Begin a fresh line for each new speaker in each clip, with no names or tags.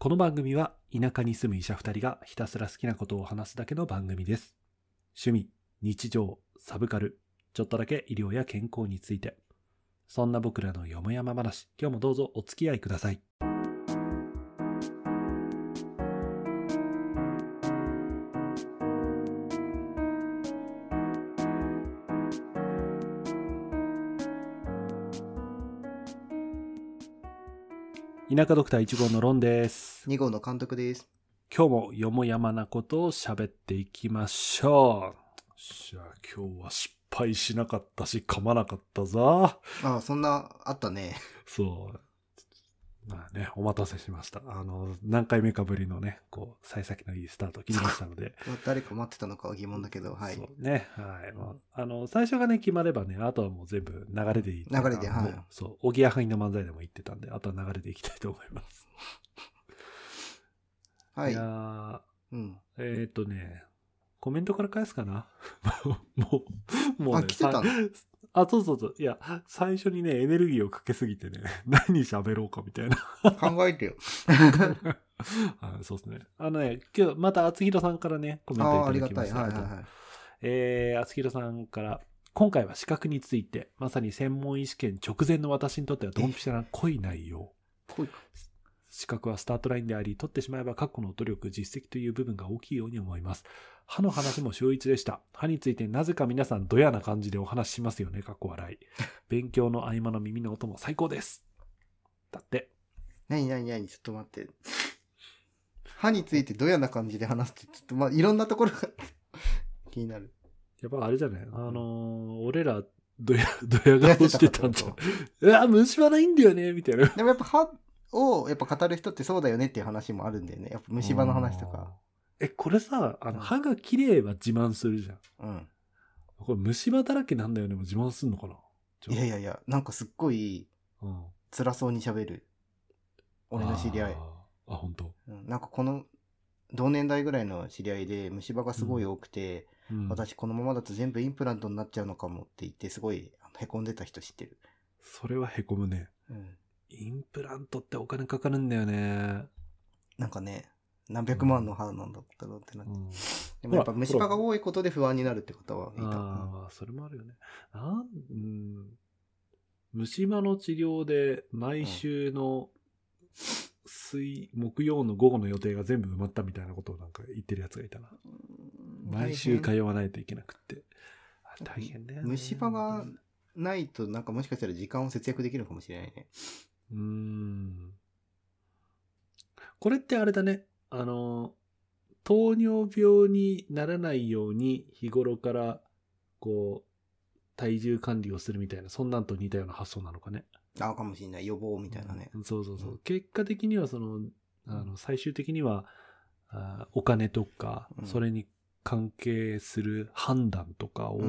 この番組は田舎に住む医者二人がひたすら好きなことを話すだけの番組です。趣味、日常、サブカル、ちょっとだけ医療や健康について。そんな僕らのよもやま話、今日もどうぞお付き合いください。田舎ドクター1号のロンです。
2号の監督です。
今日もよもやまなことを喋っていきましょう。しゃあ今日は失敗しなかったし噛まなかったぞ。
ああ、そんな、あったね。
そう。まあね、お待たせしました。あの、何回目かぶりのね、こう、幸先のいいスタートを切りましたので。
誰か待ってたのかは疑問だけど、はい。
そうね。はい。まあ、あの、最初がね、決まればね、あとはもう全部流れでいい。
流れではい
そう、おぎやはぎの漫才でも言ってたんで、あとは流れでいきたいと思います。
はい。
やー
うん。
えーっ、とね、コメントから返すかな？もう、もう
あ、
ね、
来てた
あ、そうそうそう。いや、最初にね、エネルギーをかけすぎてね、何喋ろうかみたいな。
考えてよ。
はいそうですね。あのね、今日また厚弘さんからね、コメン
ああ、
トい
ありがたい。
ただきました。
はいはいはい。
えー、厚弘さんから、今回は資格について、まさに専門医試験直前の私にとってはドンピシャな濃い内容。
ぽいか
資格はスタートラインであり、取ってしまえば過去の努力、実績という部分が大きいように思います。歯の話も秀逸でした。歯についてなぜか皆さんドヤな感じでお話ししますよね、かっこ笑い。勉強の合間の耳の音も最高です。だって。
何何何？ちょっと待って。歯についてどやな感じで話すって、ちょっとまあ、いろんなところが 気になる。
やっぱあれじゃない？あのー俺ら、ドヤ、ドヤ顔してたんじゃん。うわ、虫歯ないんだよね、みたいな。
でもやっぱ歯をやっぱ語る人ってそうだよねっていう話もあるんだよね。やっぱ虫歯の話とか。
え、これさ、あの、
うん
歯が綺麗は自慢するじゃん。
うん。
これ虫歯だらけなんだよねも自慢すんのかな？ちょ
いやいやいや、なんかすっごい
うん。
辛そうに喋る。俺の知り合い。
あーあ、本当。
うんなんかこの同年代ぐらいの知り合いで虫歯がすごい多くて、
うん、
私このままだと全部インプラントになっちゃうのかもって言ってすごいあのへこんでた人知ってる。
それはへこむね。
うん。
インプラントってお金かかるんだよね。
なんかね、何百万の歯なんだったろうってなって。
うん。
でもやっぱ虫歯が多いことで不安になるって方はいた。
ああ、それもあるよね。なん、うん。虫歯の治療で毎週の水、木曜の午後の予定が全部埋まったみたいなことをなんか言ってるやつがいたな。
うん
毎週通
大
わないといけなくって。あ大変だよね。
虫歯が変ないとなんかもしかしたら時間を節約できるかもしれないね。
うーん。これってあれだね。あの、糖尿病にならないように日頃から、こう、体重管理をするみたいな、そんなんと似たような発想なのかね。
あかもしれない。予防みたいなね。
うんそうそうそう。
うん
結果的には、その、あの、最終的には、あお金とか、
うん
それに関係する判断とかを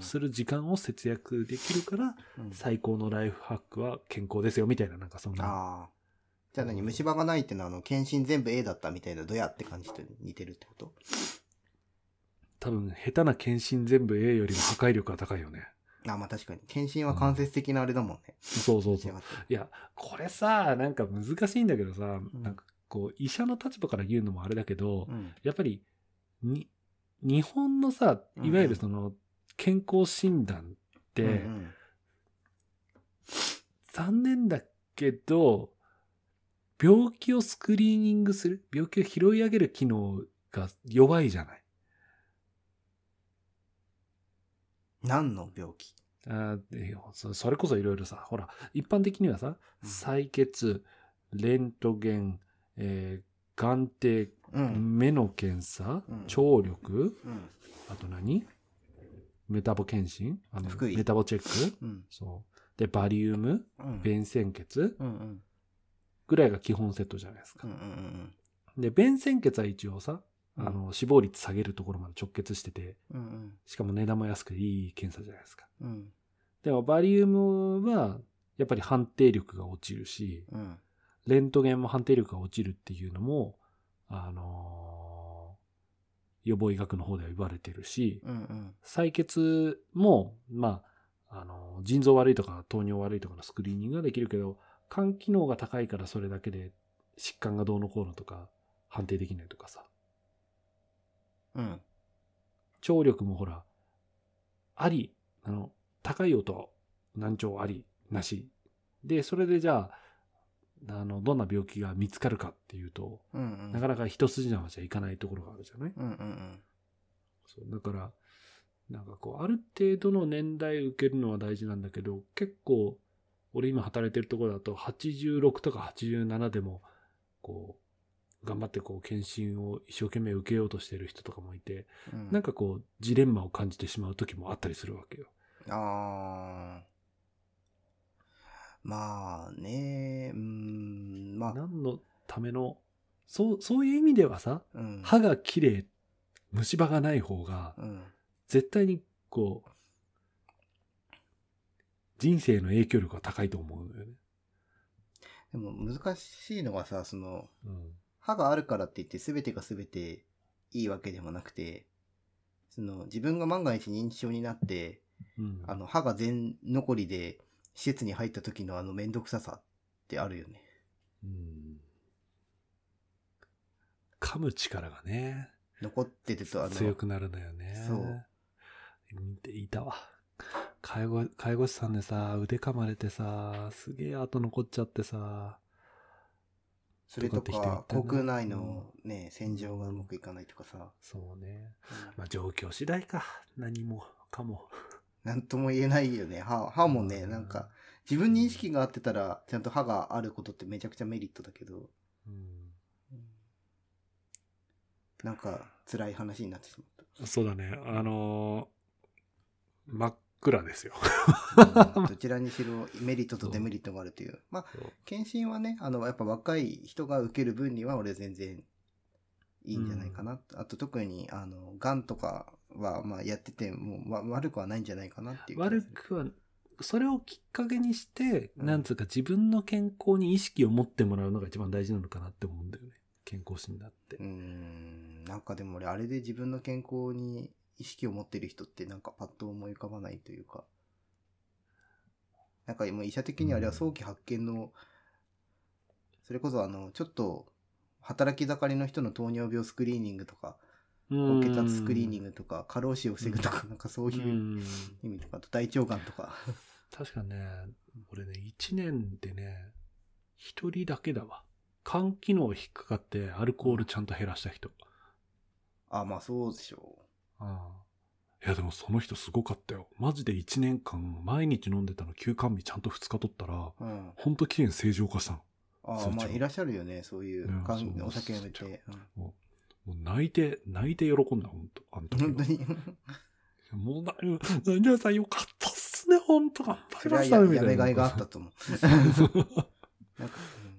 する時間を節約できるから、
うん
最高のライフハックは健康ですよ、みたいな、なんかそんな。
じゃあ何虫歯がないってのはあの、検診全部 A だったみたいなドヤって感じと似てるってこと？
多分、下手な検診全部 A よりも破壊力が高いよね。
あまあ確かに。検診は間接的なあれだもんね。
そうそうそういや、これさ、なんか難しいんだけどさ、
ん
なんかこう、医者の立場から言うのもあれだけど、
うん。
やっぱり、に、日本のさ、いわゆるその、健康診断って、
うんうん
残念だけど、病気をスクリーニングする、病気を拾い上げる機能が弱いじゃない。
何の病気？
あそそれこそいろいろさ、ほら、一般的にはさ、
うん
採血、レントゲン、えー眼底、
うん。
目の検査、
うん
聴力、
うん。
あと何？メタボ検診？あのメタボチェック？
うん。
そう。で、バリウム、
うん。
便潜血？
うんうん。
ぐらいが基本セットじゃないですか
うん。うんうん
で、便潜血は一応さ、
うん
あの、死亡率下げるところまで直結してて、
うん。うん
しかも値段も安くていい検査じゃないですか。
うん。
でも、バリウムは、やっぱり判定力が落ちるし、
うん。
レントゲンも判定力が落ちるっていうのも、あのー予防医学の方では言われてるし、
うんうん。
採血も、まあ、あの、腎臓悪いとか糖尿悪いとかのスクリーニングができるけど、肝機能が高いからそれだけで疾患がどうのこうのとか判定できないとかさ。
うん。
聴力もほら、あり、あの、高い音、難聴あり、なし。で、それでじゃあ、あの、どんな病気が見つかるかっていうと、
うんうん。
なかなか一筋縄じゃいかないところがあるじゃない？
うんうんうん。
そうだから、なんかこう、ある程度の年代受けるのは大事なんだけど、結構、俺今働いてるところだと、86とか87でも、こう、頑張ってこう、検診を一生懸命受けようとしてる人とかもいて、
うん
なんかこう、ジレンマを感じてしまう時もあったりするわけよ。
あー。まあね、うーん、まあ、
何のための、そう、そういう意味ではさ、
うん。
歯が綺麗、虫歯がない方が、
うん。
絶対にこう、人生の影響力が高いと思うのよね。
でも難しいのがさ、その、
うん。
歯があるからって言って全てが全ていいわけでもなくて、その自分が万が一認知症になって、
うん、
あの歯が全残りで施設に入った時のあのめんどくささってあるよね。
うん。噛む力がね、
残ってるとあの、
強くなるのよね。
そう。
いたわ。介護、介護士さんでさ、腕噛まれてさ、すげえ跡残っちゃってさ、
それと
とかって人言
か
ったな
口腔内のね、洗浄がうまくいかないとかさ、
そうね。
うん
まあ状況次第か。何もかも。
なんとも言えないよね。歯、歯もね、
うん
なんか、自分認識があってたら、ちゃんと歯があることってめちゃくちゃメリットだけど、
うん
なんか辛い話になってしまった。
そうだね。あのー真っ暗ですよ。
うんどちらにしろメリットとデメリットがあるという。まあ、検診はね、あの、やっぱ若い人が受ける分には俺全然いいんじゃないかな。あと特に、あの、癌とかは、まあやってても、まあ、悪くはないんじゃないかなっていう。
悪くは、それをきっかけにして、
うん
なんつうか自分の健康に意識を持ってもらうのが一番大事なのかなって思うんだよね。健康診断って
うー。ん、なんかでも俺、あれで自分の健康に意識を持ってる人ってなんかパッと思い浮かばないというか、なんかもう医者的にあれは早期発見の、それこそあの、ちょっと働き盛りの人の糖尿病スクリーニングとか、高血圧スクリーニン
グ
グとか、過労死を防ぐとか、なんかそう
う
いうん意味とか、あと大腸がんとか。
確かね、俺ね、1年でね、一人だけだわ。肝機能引っかかってアルコールちゃんと減らした人。
あ、まあそうでしょ
ああいやでもその人すごかったよ。マジで1年間毎日飲んでたの休館日ちゃんと2日取ったら、
う。うん。
ほんと綺麗に正常化したの。
あ
そうちょ
まあいらっしゃるよね、そういう、お酒やめ
そう
て。
もう泣いて、泣いて喜んだ、ほんと。あの
うん
時は
本当に？
もうな、何々さんよかったっすね、ほんと。頑張
そ
りましたね、みたいな。
めがいがあったと思う。なんか、うん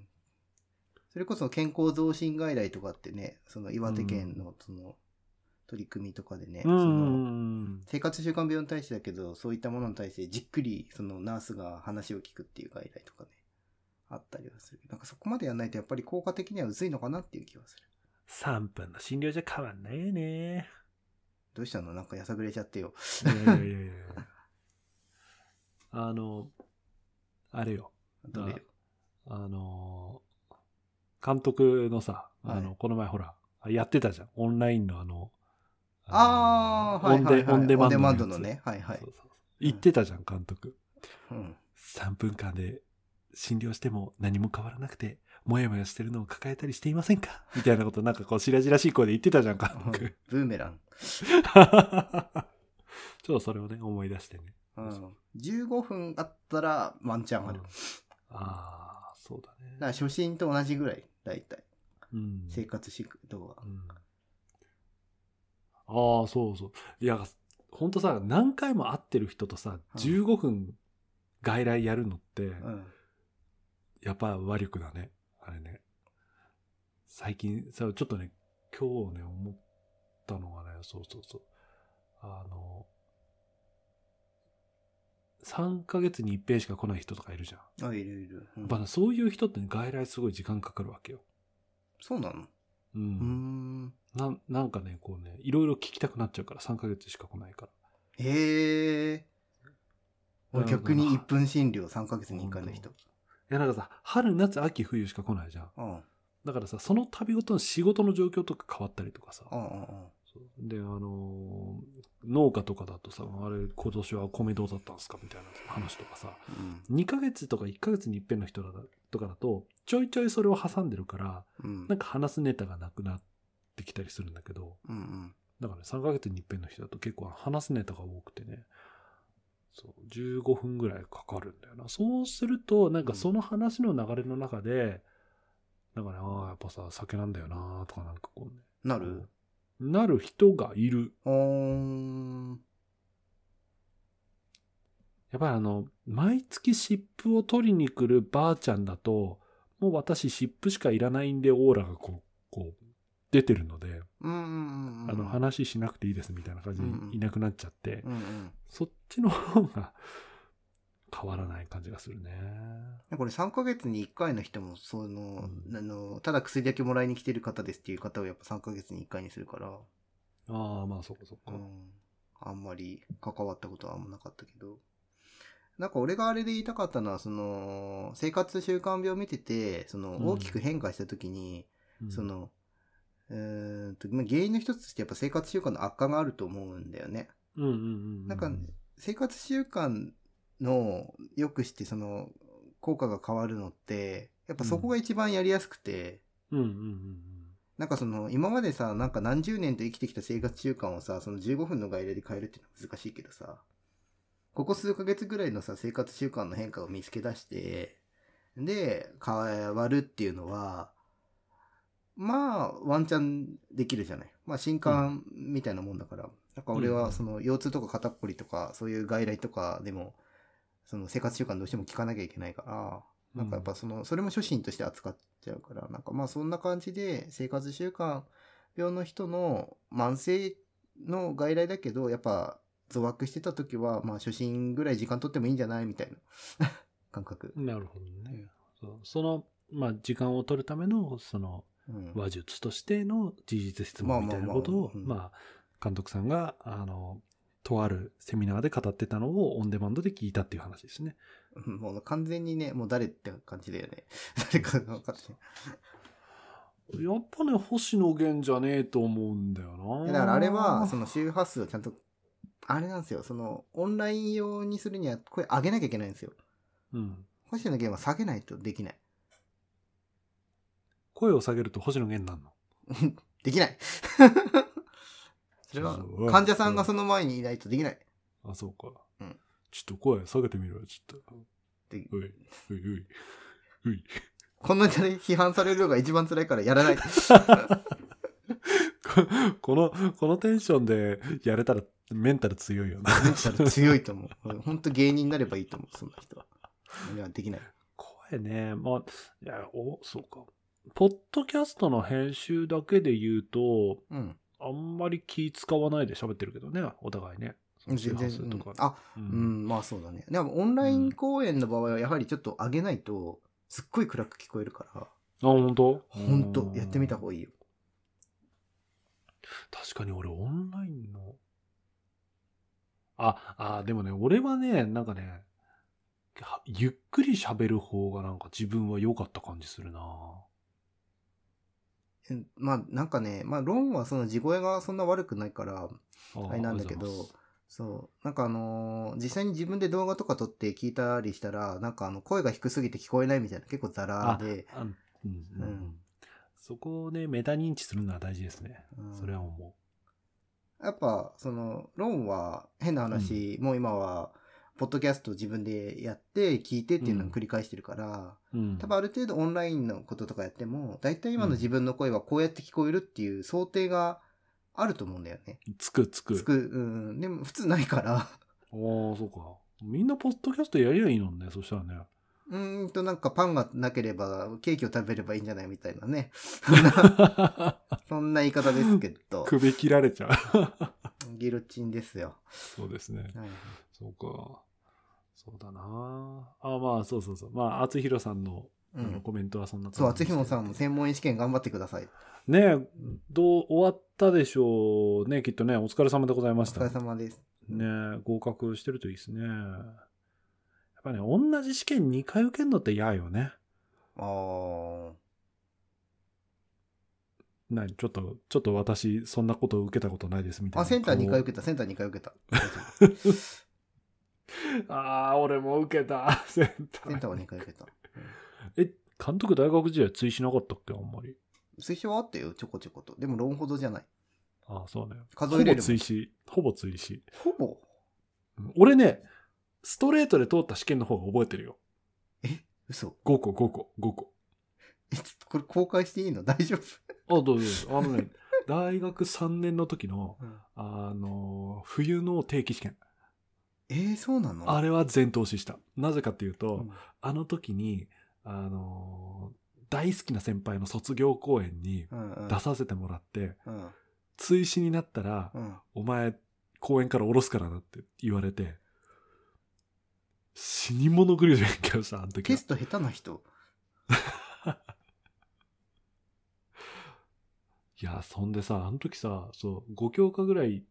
それこそ健康増進外来とかってね、その岩手県のその取り組みとかでね、
う
その
ん。
生活習慣病に対してだけど、そういったものに対してじっくりそのナースが話を聞くっていう外来とかね、あったりはする。なんかそこまでやらないとやっぱり効果的には薄いのかなっていう気はする。
3分の診療じゃ変わんないよね。
どうしたの？なんかやさぐれちゃってよ。
いやいやいやいやあの、あれよ。
どれよ？
あの、監督のさ、あの、
はい
この前ほら、やってたじゃん。オンラインのあの、
ああ、はいはい、はい。
オンデマンド
のね。はいはい
そう。そう言ってたじゃん、監督。
うん。
3分間で診療しても何も変わらなくて、もやもやしてるのを抱えたりしていませんか？みたいなことなんかこう、白々しい声で言ってたじゃん、監督。
ブーメラン。
ちょっとそれをね、思い出してね。
うん。15分あったらワンチャンある。
うんああ、そうだね。
だから初心と同じぐらい、だいたい。
うん。
生活指導は。
うんああ、そうそう。いや、ほんとさ、何回も会ってる人とさ、
うん
15分外来やるのって、
うん。
やっぱ和力だね。あれね。最近、さ、ちょっとね、今日ね、思ったのがね、そうそうそう。あの、3ヶ月に一遍しか来ない人とかいるじゃん。
あ、いるいる。うん
やっぱねそういう人ってね、外来すごい時間かかるわけよ。
そうなの？
う。
うー
ん。
ん。
なんなんかね、こうね、いろいろ聞きたくなっちゃうから、3ヶ月しか来ないから。
へえ。俺
うん
逆に1分診療3ヶ月に1回の人。
いや、なんかさ、春、夏、秋、冬しか来ないじゃん。
うん。
だからさ、その度ごとの仕事の状況とか変わったりとかさ。
うんうんうん。
で、あのー農家とかだとさ、あれ、今年は米どうだったんですかみたいな話とかさ、2ヶ月とか1ヶ月に一遍の人だとかだと、ちょいちょいそれを挟んでるから、
うん。
なんか話すネタがなくなってきたりするんだけど、
うんうん。
だからね、3ヶ月に一遍の人だと結構話すネタが多くてね、そう、15分ぐらいかかるんだよな。そうすると、なんかその話の流れの中で、なんかね、ああ、やっぱさ、酒なんだよなとかなんかこうね、
なる？
なる人がいる。やっぱりあの、毎月湿布を取りに来るばあちゃんだと、もう私湿布しかいらないんでオーラがこう、こう、出てるので、
うんうんうんうん。
あの、話しなくていいですみたいな感じでいなくなっちゃって、
うんうん。
そっちの方が変わらない感じがするね。
これ3ヶ月に1回の人も、その、
うん
あの、ただ薬だけもらいに来てる方ですっていう方をやっぱ3ヶ月に1回にするから、
ああ、まあそっかそっか。
うん。あんまり関わったことはあんまなかったけど。なんか俺があれで言いたかったのは、その、生活習慣病見てて、その、
うん
大きく変化した時に、
うん
そ、の、うーんと、まあ原因の一つとしてやっぱ生活習慣の悪化があると思うんだよね。
うんうんうんうん。
なんか、生活習慣の良くしてその効果が変わるのって、やっぱそこが一番やりやすくて、
うんうんうん
なんかその今までさ、なんか何十年と生きてきた生活習慣をさ、その15分の外来で変えるっていうのは難しいけどさ、ここ数ヶ月ぐらいのさ、生活習慣の変化を見つけ出して、で、変わるっていうのは、まあ、ワンチャンできるじゃない。まあ、新刊みたいなもんだから。なんか俺
うん
は、その、腰痛とか肩こりとか、そういう外来とかでも、その生活習慣どうしても聞かなきゃいけないから、
うん。
なんかやっぱその、それも初心として扱っちゃうから、なんかまあそんな感じで生活習慣病の人の慢性の外来だけど、やっぱ増悪してた時は、まあ初心ぐらい時間取ってもいいんじゃないみたいな 感覚。
なるほどね。その、まあ、時間を取るための、その、
うん。
話術としての事実質問みたいなことを、
まあ
監督さんが、あの、とあるセミナーで語ってたのをオンデマンドで聞いたっていう話ですね。
うんもう完全にね、もう誰って感じだよね。誰かが分かって
やっぱね、星野源じゃねえと思うんだよな。
だからあれは、その周波数をちゃんと、あれなんですよ、その、オンライン用にするには声上げなきゃいけないんですよ。
うん。
星野源は下げないとできない。
声を下げると星野源なんの？
できない。それは患者さんがその前にいないとできない。
あ、そうか。
うん
ちょっと声下げてみろよ、ちょっと。
で
うい、うい、うい。うい。
こんなに批判されるのが一番辛いからやらない。
この、このテンションでやれたらメンタル強いよな。
メンタル強いと思う。本当芸人になればいいと思う、そんな人は。いや、できない。
声ね、まあ、いや、お、そうか。ポッドキャストの編集だけで言うと、
うん。
あんまり気使わないで喋ってるけどね、お互いね。
全然。うんあ、
う
うんん、まあそうだね。でも、オンライン公演の場合は、やはりちょっと上げないと、すっごい暗く聞こえるから、
あ、本当？
本当やってみた方がいいよ。
確かに俺オンラインの。あ、あ、でもね、俺はね、なんかね、はゆっくり喋る方がなんか自分は良かった感じするな
うんまあ、なんかね、まあ、ロンはその地声がそんな悪くないから、
あ
あれなんだけどそう。なんかあのー実際に自分で動画とか撮って聞いたりしたら、なんかあの、声が低すぎて聞こえないみたいな、結構ザラで、
あうんうんうん。
うん。
そこをね、メタ認知するのは大事ですね。
うん。
それは思
やっぱ、その、ロンは変な話、もう今は、ポッドキャストを自分でやって、聞いてっていうのを繰り返してるから、
う。うん。
多分ある程度オンラインのこととかやっても、大体今の自分の声はこうやって聞こえるっていう想定があると思うんだよね。
つくつく。
つく、うん。でも普通ないから、
ああ、そうか。みんなポッドキャストやりゃいいのね、そしたらね。
うーんとなんかパンがなければケーキを食べればいいんじゃないみたいなね。そんな言い方ですけど、
首切られちゃう。
ギロチンですよ。
そうですね。
はい
そうか。そうだなあ、まあ、そうそうそう。まあ、厚弘さんの,、
うん、
コメントはそんな
そう、厚ひもさんも専門医試験頑張ってください。
ねえ、どう、終わったでしょうね、きっとね。お疲れ様でござい
お
ました。
疲れ様です。
ねえ合格してるといいですね。やっぱね、同じ試験2回受けるのって嫌よね。
あー
何ちょっと、ちょっと私、そんなことを受けたことないですみたいな。
あ、センター2回受
け
けた、センター2回受けた。
ああ、俺も受けた。センター。
センターは2回受けた。
え、監督大学時代追試なかったっけ？あんまり。
推奨はあったよ、ちょこちょこと。でも論ほどじゃない。
ああ、そうね。
数えれる
ほぼ追試。ほぼ追試。
ほぼ？
うん俺ね、ストレートで通った試験の方が覚えてるよ。
嘘。
5個、5個、5個。
え、ちょっとこれ公開していいの？大丈夫？
あ、どうぞどうぞ。あのね、大学3年の時の、
うん
あの、冬の定期試験。
えー、そうなの？
あれは全投資した。なぜかっていうと、
うん
あの時に、あの、大好きな先輩の卒業公演に
うんうん。
出させてもらって、
うん。
追試になったら、
うん。
お前、公演から降ろすからなって言われて、死に物狂いで勉強した、あの時は
テス。ト下手な人？
いや、そんでさ、あの時さ、そう、5教科ぐらい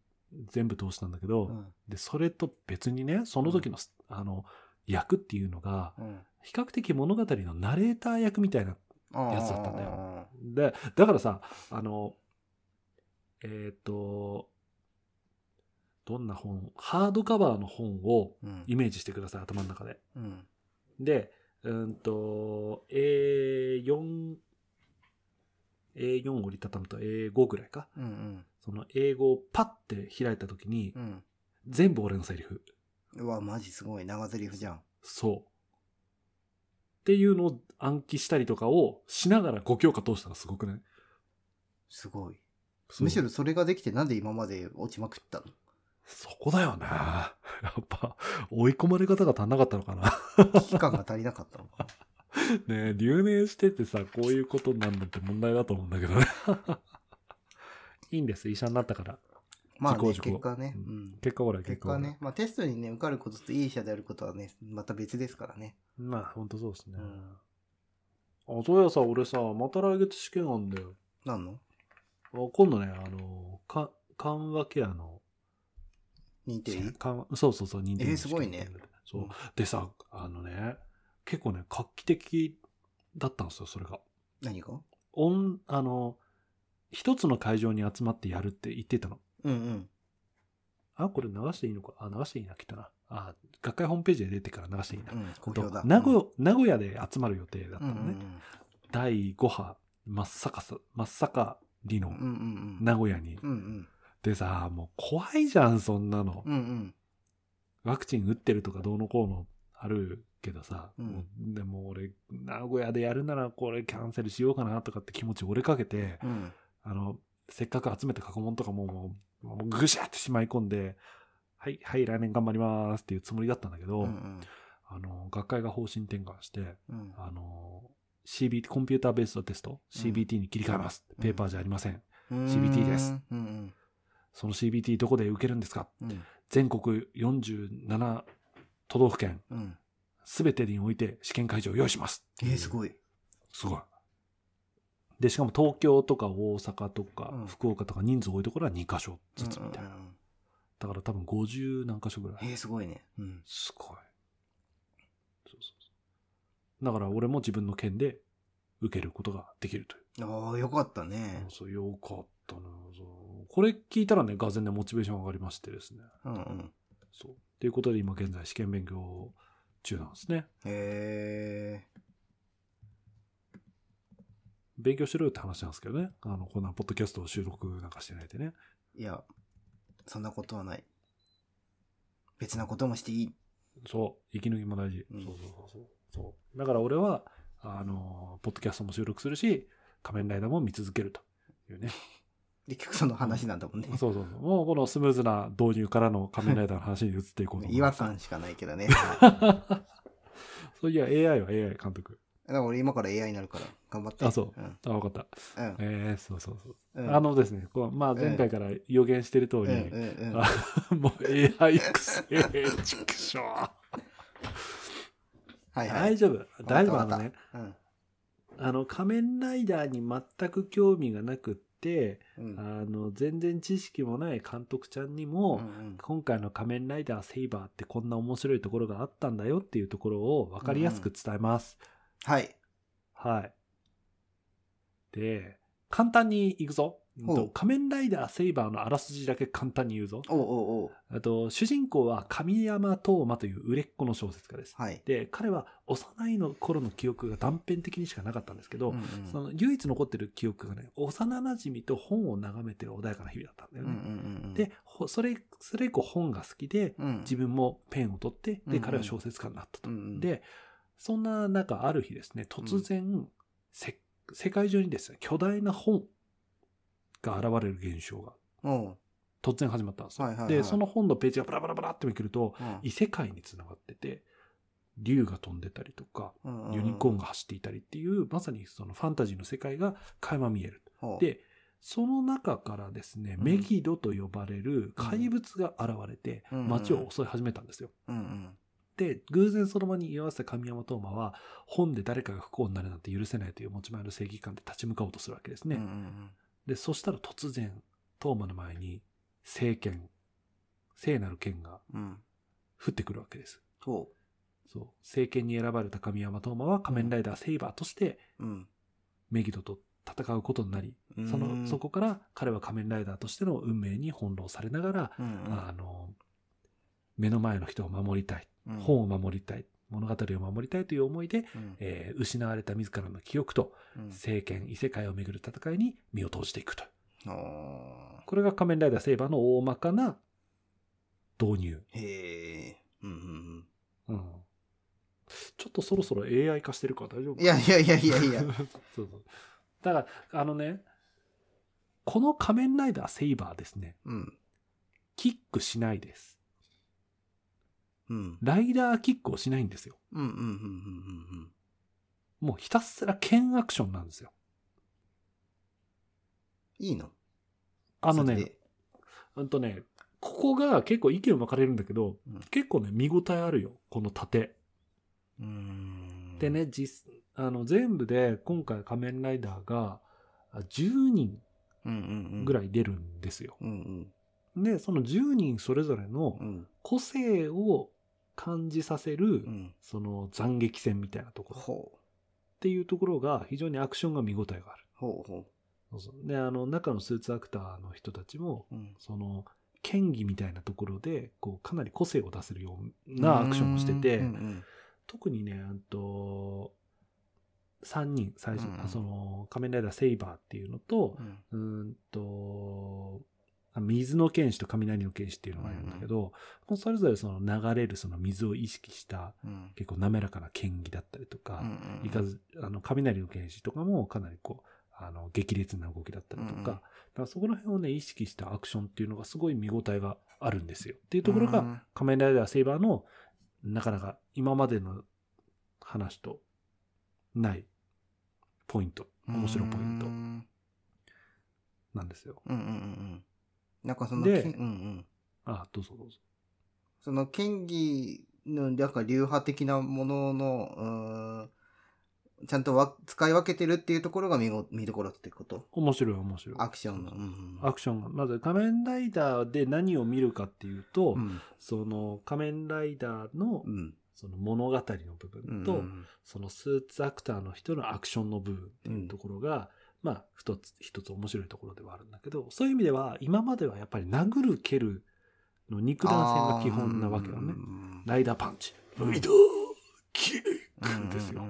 全部通したんだけど、
うん。
で、それと別にね、その時の、あの、役っていうのが、
うん。
比較的物語のナレーター役みたいな。やつだったんだよ。で、だからさ、あの、えっ、と、どんな本、ハードカバーの本を
うん。
イメージしてください、頭の中で。
うん。
で、うんと、A4、A4 折りたたむと A5 ぐらいか。
うんうん。
その英語をパッて開いた時に、
うん。
全部俺のセリフ。
うわ、マジすごい。長台詞じゃん。
そう。っていうのを暗記したりとかをしながら5教科通したらすごくない？
すごい。むしろそれができてなんで今まで落ちまくったの？
そこだよね。やっぱ、追い込まれ方が足んなかったのかな。
危機感が足りなかったのか
ねえ留年しててさ、こういうことになるのって問題だと思うんだけどね。いいんです、医者になったから。
まあね、結果ね。
う
うん。
結果ほら、
結果はね、まあテストにね、受かることといい医者であることはね、また別ですからね。
まあ、ほんとそうですね。
うん
あ、そういやさ、俺さ、また来月試験あんだよ。
なんの？
あ今度ね、あの、か緩和ケアの、
認定医？
緩和そうそうそう、認定の
えーすごいね
そう。
うん
でさ、あのね、結構ね、画期的だったんですよ、それが。
何が？
オン、あの、一つの会場に集まってやるって言ってたの。
うんうん。
あ、これ流していいのか？あ、流していいな、きっとな。あ、学会ホームページで出てから流していいな。
うん、好評だ。
と名古名古屋で集まる予定だった
うん
のね。
うんうん
第5波、真っ逆さ、真っ盛りの
うんうんうん。
名古屋に。
うんうん。
でさ、もう怖いじゃん、そんなの。
うんうん。
ワクチン打ってるとかどうのこうのあるけどさ、
うん
でも俺、名古屋でやるならこれキャンセルしようかなとかって気持ち折れかけて、
うん。
あの、せっかく集めた過去問とかももう、もうぐしゃってしまい込んで、はい、はい、来年頑張りますっていうつもりだったんだけど、
うん
あの、学会が方針転換して、
うん。
あの、CBT、コンピューターベースドテスト、
うん
CBT に切り替えます。
うん
ペーパーじゃありません。
うん。
CBT です
うんうん。
その CBT どこで受けるんですか？
うん。
全国47都道府県、
うん。
すべてにおいて試験会場を用意します。
えー、すごい。
すごい。で、しかも東京とか大阪とか
うん
福岡とか人数多いところは2カ所ずつみたいな。
うんうんうん
だから多分50何カ所ぐらい。
えー、すごいね。うん。
すごい。そうそうそう。だから俺も自分の県で受けることができるという。
ああ、よかったね。
そう、よかったなそうこれ聞いたらね、がぜんね、モチベーション上がりましてですね。
うんうん。
そう。ということで今現在試験勉強中なんですね。
へえ。
勉強しろよって話なんですけどね。あの、こんなポッドキャストを収録なんかしてないでね。
いや、そんなことはない。別なこともしていい。
そう。息抜きも大事。
うん
そうそうそうそう。そう。だから俺は、あの、ポッドキャストも収録するし、仮面ライダーも見続けるというね。
結局その話なんだもんね。
そうそうそう。もうこのスムーズな導入からの仮面ライダーの話に移っていこうと
違。和感しかないけどね。は
そういや、AI は AI 監督。
いだから俺今から AI になるから、頑張って。
あそう
うん。
あ、わかった。
うん。
えー、そうそうそう。
うん
あのですね、こうまあ前回から予言してる通り、
うんうんうん。
あもう AI 育成、畜生。
はいはい。
大丈夫。大丈夫。あのね。あの、仮面ライダーに全く興味がなくって、
うん。
あの、全然知識もない監督ちゃんに
う
も、
んうん
今回の仮面ライダーセイバーってこんな面白いところがあったんだよっていうところを分かりやすく伝えます。
はい。
はい。で、簡単にいくぞ。と仮面ライダーセイバーのあらすじだけ簡単に言うぞ。
おうおうおう
あと、主人公は神山東馬という売れっ子の小説家です。
はい。
で、彼は幼いの頃の記憶が断片的にしかなかったんですけど、
うんうん
その唯一残ってる記憶がね、幼馴染と本を眺めてる穏やかな日々だったんだよ
うんう
ね。
んうん、
で、ほそれ、それ以降本が好きで、
うん、
自分もペンを取って、で、
うんうん
彼は小説家になったと。
うんうん、
で、そんな中、ある日ですね、突然、せ世界中にですね、巨大な本が現れる現象が突然始まったんですよ。
はいはいはい。
で、その本のページがバラバラバラってめくると、
うん。
異世界につながってて、竜が飛んでたりとか、
うんうんうん。
ユニコーンが走っていたりっていう、まさにそのファンタジーの世界が垣間見える。
ほう。
で、その中からですね、
うん。
メギドと呼ばれる怪物が現れて、
うん
街を襲い始めたんですよ。
うんうん。
で、偶然その場に居合わせた神山東馬は、本で誰かが不幸になるなんて許せないという持ち前の正義感で立ち向かおうとするわけですね。
うんうん
で、そしたら突然、東馬の前に、聖剣、聖なる剣が
うん。うん
降ってくるわけです。
ほ
そう。聖剣に選ばれた神山東馬は仮面ライダーセイバーとして、
ううん。
メギドと戦うことになり、その、そこから彼は仮面ライダーとしての運命に翻弄されながら、
うんうん。
あの、目の前の人を守りたい、
うん。
本を守りたい、物語を守りたいという思いで、
うん
えー失われた自らの記憶と、
うん
聖剣、異世界をめぐる戦いに身を投じていくと。
あ
これが仮面ライダーセイバーの大まかな導入。
ーへえうんうん
うん。ちょっとそろそろ AI 化してるから大丈夫
うんいやいやいやいやいや
そうそう。だから、あのね、この仮面ライダーセイバーですね、
うん
キックしないです。
うん。
ライダーキックをしないんですよ。もうひたすら剣アクションなんですよ。
いいの？
あのねうんとね、ここが結構意見分かれるんだけど、
うん。
結構ね、見応えあるよ、この盾。
うーん。
でね、実、あの、全部で今回仮面ライダーがあ10人ぐらい出るんですよ。
うんうん。
で、その10人それぞれの
うん。
個性を感じさせる、
うん。
その斬撃戦みたいなところ。っ
ほう。
ていうところが非常にアクションが見応えがある。
ほうほ
そうそう。で、あの、中のスーツアクターの人たちも、
ううん。
その、剣技みたいなところで、こう、かなり個性を出せるようなアクションをしてて、
うんうん。
特にね、あと、3人、最初、
うん
あその、仮面ライダーセイバーっていうのと
う、ん。
うーんと、あ水の剣士と雷の剣士っていうのがいるんだけど、もうそれぞれその流れるその水を意識した
うん。
結構滑らかな剣技だったりとか、いかず、あの、雷の剣士とかもかなりこう、あの、激烈な動きだったりとか、
うんうん。
だからそこら辺をね、意識したアクションっていうのがすごい見応えがあるんですよ。っていうところが、
うん。
仮面ライダーセイバーの、なかなか今までの話とないポイント、面白いポイント。
うん。
なんですよ。
うんうんうんなんかその
で
うんうん
あ、どうぞどうぞ。
その剣技のなんか流派的なもののうーんちゃんとわ使い分けてるっていうところが見ご見どころってこと？
面白い面白い。
アクションの。うんうん
アクションが。まず仮面ライダーで何を見るかっていうと、
うん
その仮面ライダーの
うん
その物語の部分と、
うん
そのスーツアクターの人のアクションの部分っていうところが、まあ一つ一つ面白いところではあるんだけどそういう意味では今まではやっぱり殴る蹴るの肉弾戦が基本なわけよね。ライダーパンチ。ライダーキックですよ。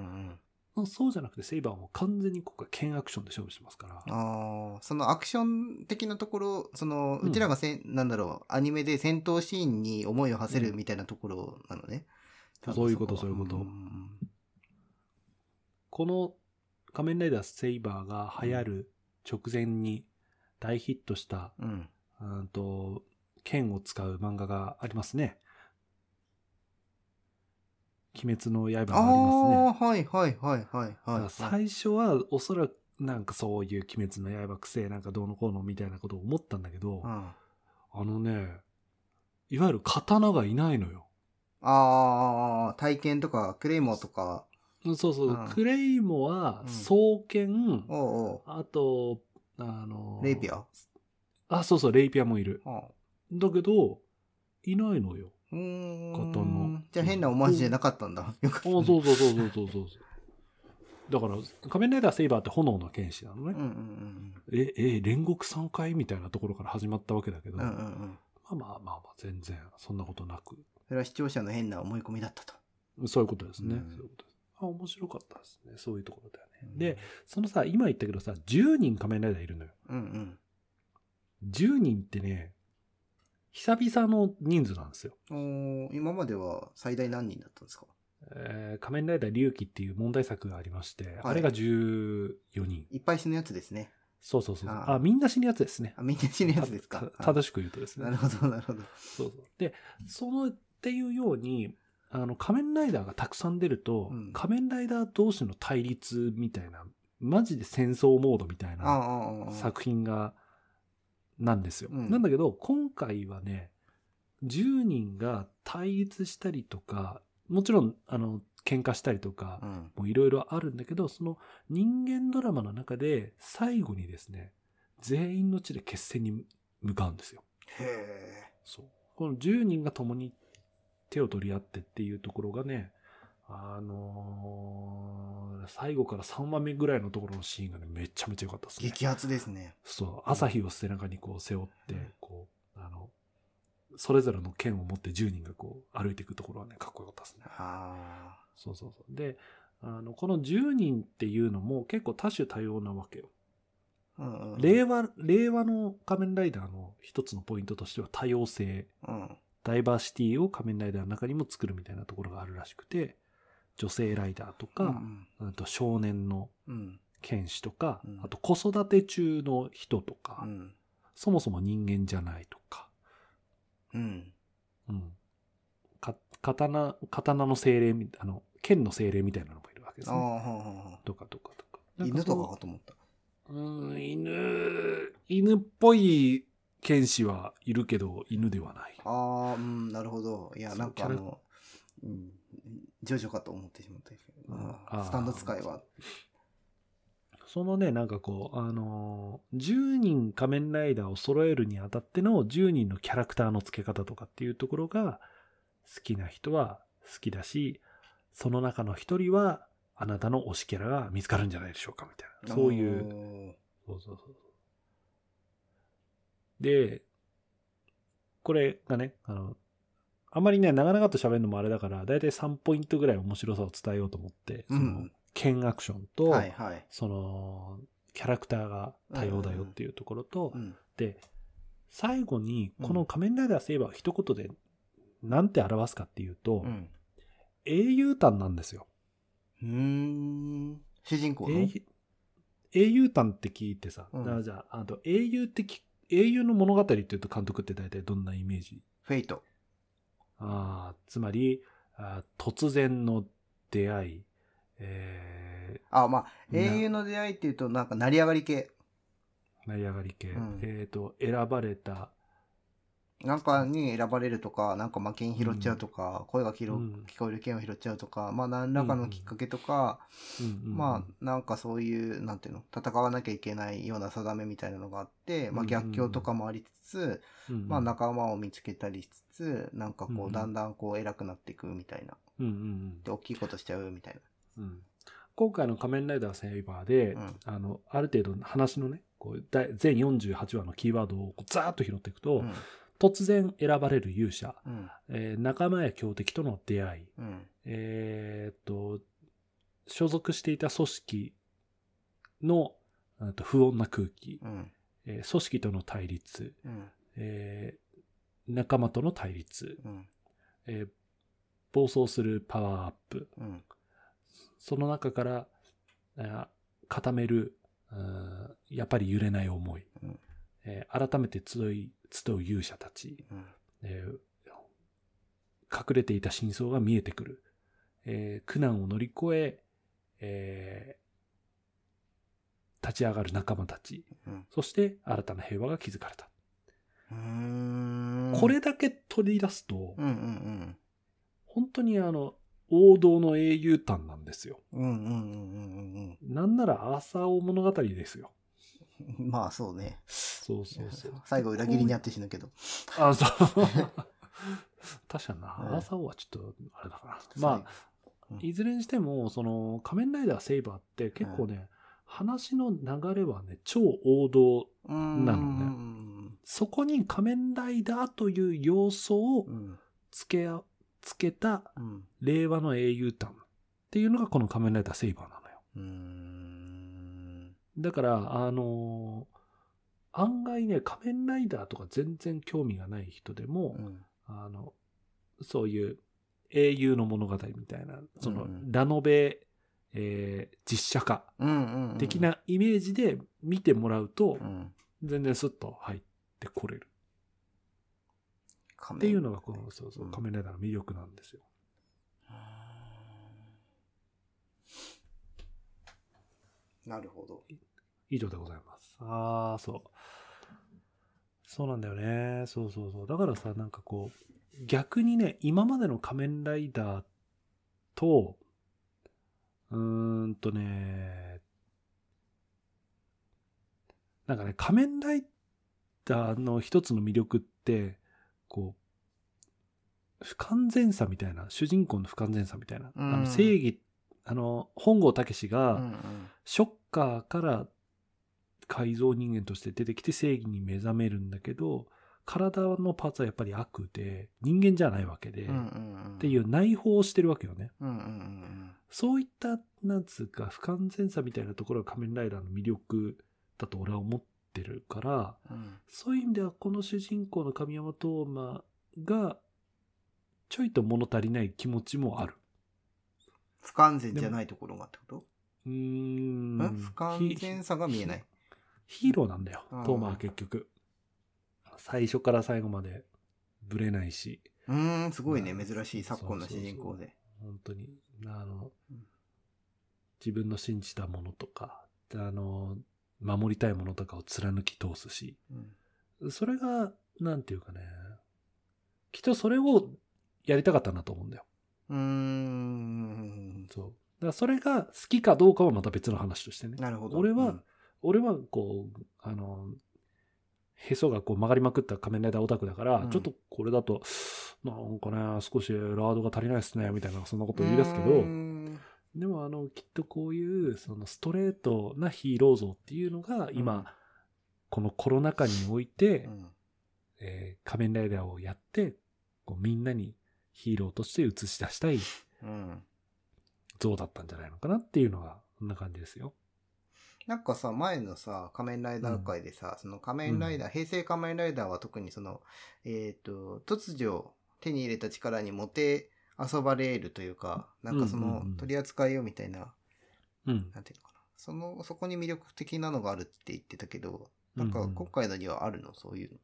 そうじゃなくてセイバーも完全にここが剣アクションで勝負してますから。
ああ、そのアクション的なところ、その、
う
ちらがせん、なんだろう、アニメで戦闘シーンに思いを馳せるみたいなところなのね。
うんそういうこと。そういうこと
ん。
この仮面ライダーセイバーが流行る直前に大ヒットした、
うん。
うんと剣を使う漫画がありますね。鬼滅の刃が
あ
ありますね。
はいはいはいはいはい。
最初はおそらくなんかそういう鬼滅の刃くせえなんかどうのこうのみたいなことを思ったんだけど、
うん
あのね、いわゆる刀がいないのよ。
ああ、体験とか、クレイモーとか、
そうそう、
うん
クレイモは
うん
双剣、
おうお
あと、あの
う、レイピア？
あ、そうそう、レイピアもいる。
あ
だけど、いないのよ。
うーんじゃあ変なオマージュじゃなかったんだ。よか
あ、
った。
そうそうそうそうそうそう。だから、仮面ライダーセイバーって炎の剣士なのね。
うんうんうん
え、え、煉獄3回みたいなところから始まったわけだけど、
うん。うんうんうん。
まあまあまあまあ、全然、そんなことなく。
それは視聴者の変な思い込みだったと。
そういうことですね。
うん
そういうこと。あ、面白かったですね。そういうところだよね。
うん
で、、そのさ、今言ったけどさ、10人仮面ライダーいるのよ。
うんうん。
10人ってね、久々の人数なんですよ。
今までは最大何人だったんですか？
えー仮面ライダー龍騎っていう問題作がありまして、
はい
あれが14人。
いっぱい死ぬやつですね。
そうそうそう。
あー
あみんな死ぬやつですね。
あ、みんな死ぬやつですか？
た正しく言うとですね。
なるほど、なるほど。
そうそう。で、そのっていうように、あの、仮面ライダーがたくさん出ると、
うん
仮面ライダー同士の対立みたいな、マジで戦争モードみたい
あ
な作品が、なんですよ。
うん
なんだけど、今回はね、10人が対立したりとか、もちろん、あの、喧嘩したりとか
う、ん。
もういろいろあるんだけど、その人間ドラマの中で最後にですね、全員の地で決戦に向かうんですよ。
へえ。
そう。この10人が共に手を取り合ってっていうところがね、あのー最後から3話目ぐらいのところのシーンがね、めちゃめちゃ良かったですね。
激アツですね。
そう。朝日を背中にこう背負って
うん、
こう、あの、それぞれの剣を持って10人がこう歩いていくところはね、かっこよかったですね。
あ
そうそうそう。で、あの、この10人っていうのも結構多種多様なわけよ。
あ。うんうん。
令和、令和の仮面ライダーの一つのポイントとしては多様性。
うん。
ダイバーシティを仮面ライダーの中にも作るみたいなところがあるらしくて、女性ライダーと
う
か、
ん
あと少年の
うん。
剣士とか、
うん
あと子育て中の人とか、
うん。
そもそも人間じゃないとか、
うん。
うん。か刀、刀の精霊み、あの、剣の精霊みたいなのもいるわけです
ああ、
ね。
はあはあ。
とかとかとか。なん
犬とかかと思った。
うん、犬、犬っぽい剣士はいるけど、犬ではない。
ああ、うん、なるほど。いや、なんかあの、うん、ジョジョかと思ってしまったけど、
うん
スタンド使いは。
そのね、なんかこう、あのー10人仮面ライダーを揃えるにあたっての10人のキャラクターの付け方とかっていうところが好きな人は好きだし、その中の一人はあなたの推しキャラが見つかるんじゃないでしょうかみたいな。そういうそうそうそう。で、これがね、あの、あまりね、長々と喋るのもあれだから、だいたい3ポイントぐらい面白さを伝えようと思って、その
うん、
剣アクションと、
はいはい。
その、キャラクターが多様だよっていうところと、
うん。
で、最後に、この仮面ライダーセイバーを一言で、なんて表すかっていうと、
うん。
英雄譚なんですよ。
うーん。主人公の？
英雄譚って聞いてさ、
うん
じゃあ、あと英雄ってき、英雄の物語っていうと監督って大体どんなイメージ？
フェイト。
あーつまりあー突然の出会い、え
あ、まあ、
な
英雄の出会いっていうと、なんか成り上がり系。
ー、成り上がり系、
うん
えっ、と、選ばれた、
なんかに選ばれるとか、なんかまあ剣拾っちゃうとか、声が拾う
うん。
聞こえる剣を拾っちゃうとか、まあ何らかのきっかけとか、
うんうん。
まあなんかそういう、なんていうの、戦わなきゃいけないような定めみたいなのがあって、まあ
うん
逆境とかもありつつ、
うんうん。
まあ仲間を見つけたりしつつ、なんか
うんう
こうん。だんだんこう偉くなっていくみたいな。
うんうんうん。
で、大きいことしちゃうみたいな。
うん。今回の仮面ライダーセイバーで、
うん。
あの、ある程度話のね、こう第全48話のキーワードをこうザーッと拾っていくと、
うん。
突然選ばれる勇者、
うん。
えー仲間や強敵との出会い、
うん。
えーっと、所属していた組織のあと不穏な空気、
うん。
えー組織との対立、
うん。
えー仲間との対立、
うん。
えー暴走するパワーアップ、
うん。
その中から、固める、やっぱり揺れない思い、
うん
えー改めて集い、集う勇者たち、
うん。
えー隠れていた真相が見えてくる。えー苦難を乗り越ええー立ち上がる仲間たち。
うん
そして新たな平和が築かれた。これだけ取り出すと、
うんうん
本当にあの、王道の英雄譚なんですよ。
うん。うんうんうんうんうん
なんならアーサー王物語ですよ。
うん。まあそうね。
そうそうそう。
最後裏切りにあって死ぬけど。
あ、そう。確かにな。
うん
アーサー王はちょっと、あれだから。まあ、
うん
いずれにしても、その、仮面ライダーセイバーって結構ね、話の流れはね、超王道。なのねそこに仮面ライダーという要素を
うん。
付けあ、付けた
うん。
令和の英雄譚っていうのがこの仮面ライダーセイバーなのよ。だから、あのー案外ね、仮面ライダーとか全然興味がない人でも、
うん
あの、そういう英雄の物語みたいな、その、
うんうん
ラノベ、えー実写化。的なイメージで見てもらうと
う、ん。
全然スッと入ってこれる
っ
っていうのが、この、そうそうう、
ん
仮面ライダーの魅力なんですよ。
なるほど。
以上でございます。ああ、そう。そうなんだよね。そうそうそう。だからさ、なんかこう、逆にね、今までの仮面ライダーと、うーんとね、なんかね、仮面ライダーの一つの魅力って、こう、不完全さみたいな、主人公の不完全さみたいな、
うん
あの正義、あの、本郷武が、ショッカーから改造人間として出てきて正義に目覚めるんだけど、体のパーツはやっぱり悪で、人間じゃないわけで。っていう内包をしてるわけよね。そういった、なんつうか、不完全さみたいなところが仮面ライダーの魅力だと俺は思ってるから、
うん。
そういう意味ではこの主人公の神山東馬が、ちょいと物足りない気持ちもある。
不完全じゃないところがってこと？
う
ん。不完全さが見えない。
ヒーローなんだよ
うん、
トーマは結局。最初から最後までブレないし、
うーん、すごいね。
まあ
珍しい昨今の主人公で。
本当に、あの
うん、
自分の信じたものとか、あの、守りたいものとかを貫き通すし、
うん
それが、なんていうかね、きっとそれをやりたかったなと思うんだよ。
うーん。
そう。だからそれが好きかどうかはまた別の話としてね。
なるほど。
俺は
うん
俺はこう、あの、へそがこう曲がりまくった仮面ライダーオタクだから、
うん
ちょっとこれだと、なんかね、少しラードが足りないですね、みたいな、そんなこと言い出すけど、
ん
でもあの、きっとこういう、そのストレートなヒーロー像っていうのが、今、
うん
このコロナ禍において、
うん
えー仮面ライダーをやって、こうみんなにヒーローとして映し出したい
うん。
像だったんじゃないのかなっていうのが、こんな感じですよ。
なんかさ、前のさ、仮面ライダー界でさ、その仮面ライダー、平成仮面ライダーは特にその、えっ、と、突如手に入れた力にもて遊ばれるというか、なんかその
うんうんうん
取り扱いよみたいな、
うん。
なんていうのかな。その、そこに魅力的なのがあるって言ってたけど、なんか
うんうん
今回のにはあるの？そういうの。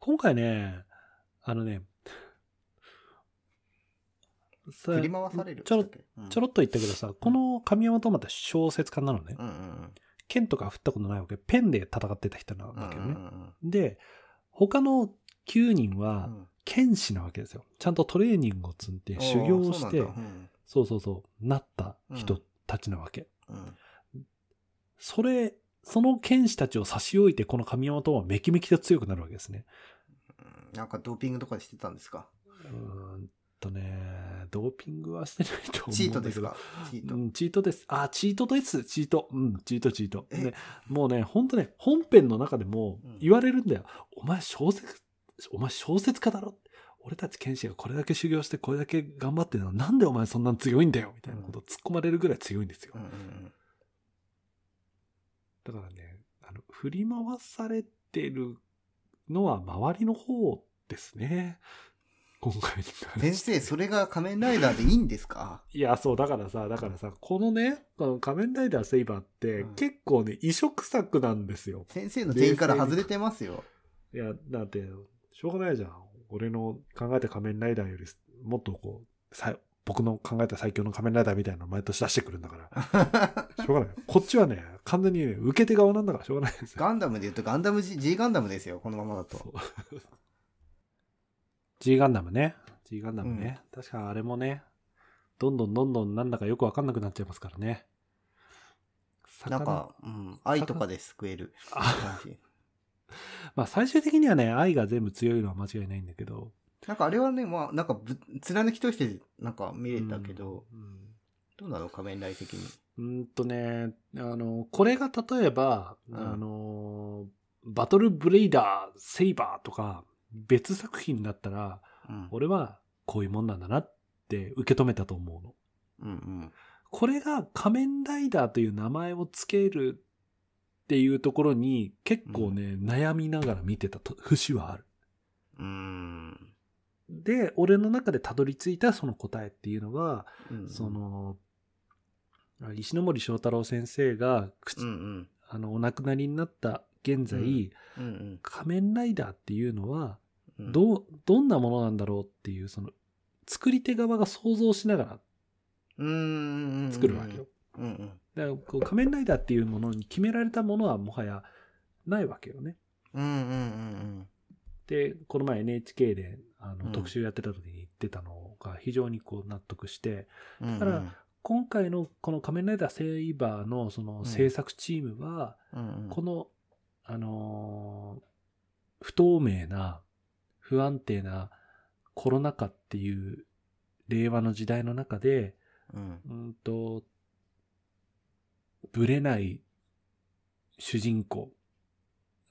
今回ね、あのね、さ
振り回される？
ちょろ
うん
ちょろっと言ったけどさ、この神山とまた小説家なのね。
うんうん
剣とか振ったことないわけ。ペンで戦ってた人な
うん。
わけよね。で、他の9人
う
は
ん
剣士なわけですよ。ちゃんとトレーニングを積んで修行をして、
そう
そうそうなった人たちなわけ。それ、その剣士たちを差し置いて、この神山とはめきめきと強くなるわけですね。
うんなんかドーピングとかしてたんですか？
うーんとね、ドーピングはしてないと思う。
チートですか？チート。
うん、チートです。あ、チートです。チート。うん、チート、チート。
え？
ね、もうね、本当ね、本編の中でも
うん
言われるんだよ。お前小説、お前小説家だろ？俺たち剣士がこれだけ修行してこれだけ頑張ってるのなんでお前そんなに強いんだよ？みたいなことを突っ込まれるぐらい強いんですよ
うん。うん
だからね、あの、振り回されてるのは周りの方ですね。今回に関して
うん先生、それが仮面ライダーでいいんですか？
いや、そう、だからさ、だからさ、このね、この仮面ライダーセイバーって
うん
結構ね、異色作なんですよ。
先生の点から外れてますよ。
いや、だって、しょうがないじゃん。俺の考えた仮面ライダーより、もっとこう、さ僕の考えた最強の仮面ライダーみたいなの毎年出してくるんだから。しょうがない。こっちはね、完全にね、受け手側なんだからしょうがないですよ。
ガンダムで言うとガンダム G, G ガンダムですよ、このままだと。
ガンダムね。G ガンダムね。確かあれもね、どんどんどんどんなんだかよくわかんなくなっちゃいますからね。
なんか、うん、愛とかで救える
あ
感じ。
まあ最終的にはね、愛が全部強いのは間違いないんだけど。
なんかあれはね、まあ、なんかぶ貫きとしてなんか見れたけど、
うん、
どうなの？仮面ライ的に。
うーんとね、あの、これが例えば、
うん
あの、バトルブレイダー、セイバーとか、別作品だったら、
うん。
俺はこういうもんなんだなって受け止めたと思うの。
うんうん。
これが仮面ライダーという名前をつけるっていうところに結構ね、悩みながら見てたと節はある。
うーん。
で、俺の中でたどり着いたその答えっていうのが、
うん
そ、の、石ノ森章太郎先生が、口
うんうん。
あの、お亡くなりになった現在、
うんうん
仮面ライダーっていうのは、
うん。
どう、どんなものなんだろうっていう、その、作り手側が想像しなが。ら作るわけよ。。
うんうん。
だからこう仮面ライダーっていうものに決められたものはもはやないわけよね。
うんうんうん
で、この前 NHK であの
うん
特集やってた時に言ってたのが非常にこう納得して、
うん。
だから今回のこの仮面ライダーセイバーのその制作チームは、
うんうん、
この、あのー不透明な、不安定なコロナ禍っていう令和の時代の中で、
うん。
うんと、ぶれない主人公。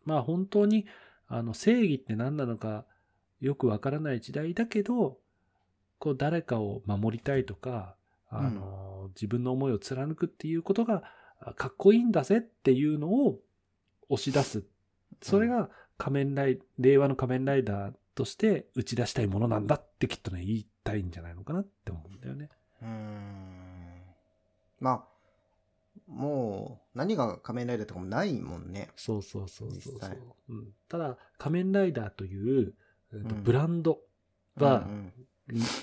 まあ本当に、あの、正義って何なのかよくわからない時代だけど、こう誰かを守りたいとか、あの、自分の思いを貫くっていうことがあかっこいいんだぜっていうのを押し出す。それが仮面ライ、令和の仮面ライダーとして打ち出したいものなんだってきっとね、言いたいんじゃないのかなって思うんだよね。
うーん。まあ、もう、何が仮面ライダーとかもないもんね。
そうそうそうそうそうん。ただ、仮面ライダーという、えーと
うん
ブランドは、
うん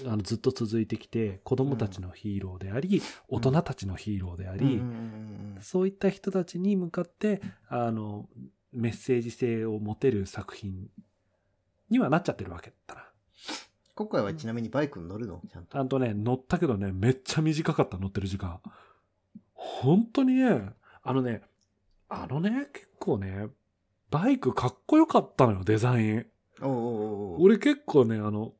あのずっと続いてきて、子供たちのヒーローであり、
うん
大人たちのヒーローであ
うん、
り、
うんうん
そういった人たちに向かって、あの、メッセージ性を持てる作品にはなっちゃってるわけだな。
今回はちなみにバイクに乗るの？ちゃんと。
あとね、乗ったけどね、めっちゃ短かった、乗ってる時間。本当にね、あのね、あのね、結構ね、バイクかっこよかったのよ、デザイン。
おうおうおう
俺結構ね、あの、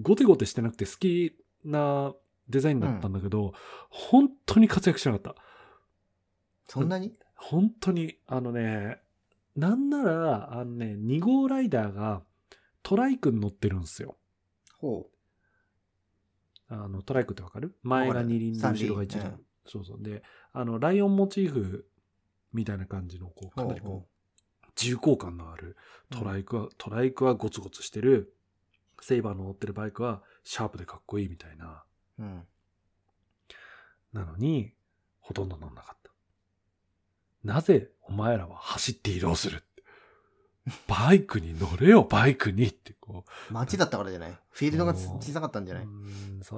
ゴテゴテしてなくて好きなデザインだったんだけど、本当に活躍しなかった。
そんなに？
本当に、あのね、なんなら、あのね、2号ライダーがトライクに乗ってるんですよ。
ほ
あの、トライクってわかる？前が二輪で後ろが一輪。
うん
そうそう。で、あの、ライオンモチーフみたいな感じの、こう、
う。
かなりこう、
ほ
重厚感のある
う
トライクは、トライクはゴツゴツしてる、セイバーの乗ってるバイクはシャープでかっこいいみたいな。
ううん。
なのに、ほとんど乗んなかった。なぜお前らは走って移動する？バイクに乗れよ、バイクにってこ
街だったからじゃない？フィールドが小さかったんじゃ
う。
ない
ね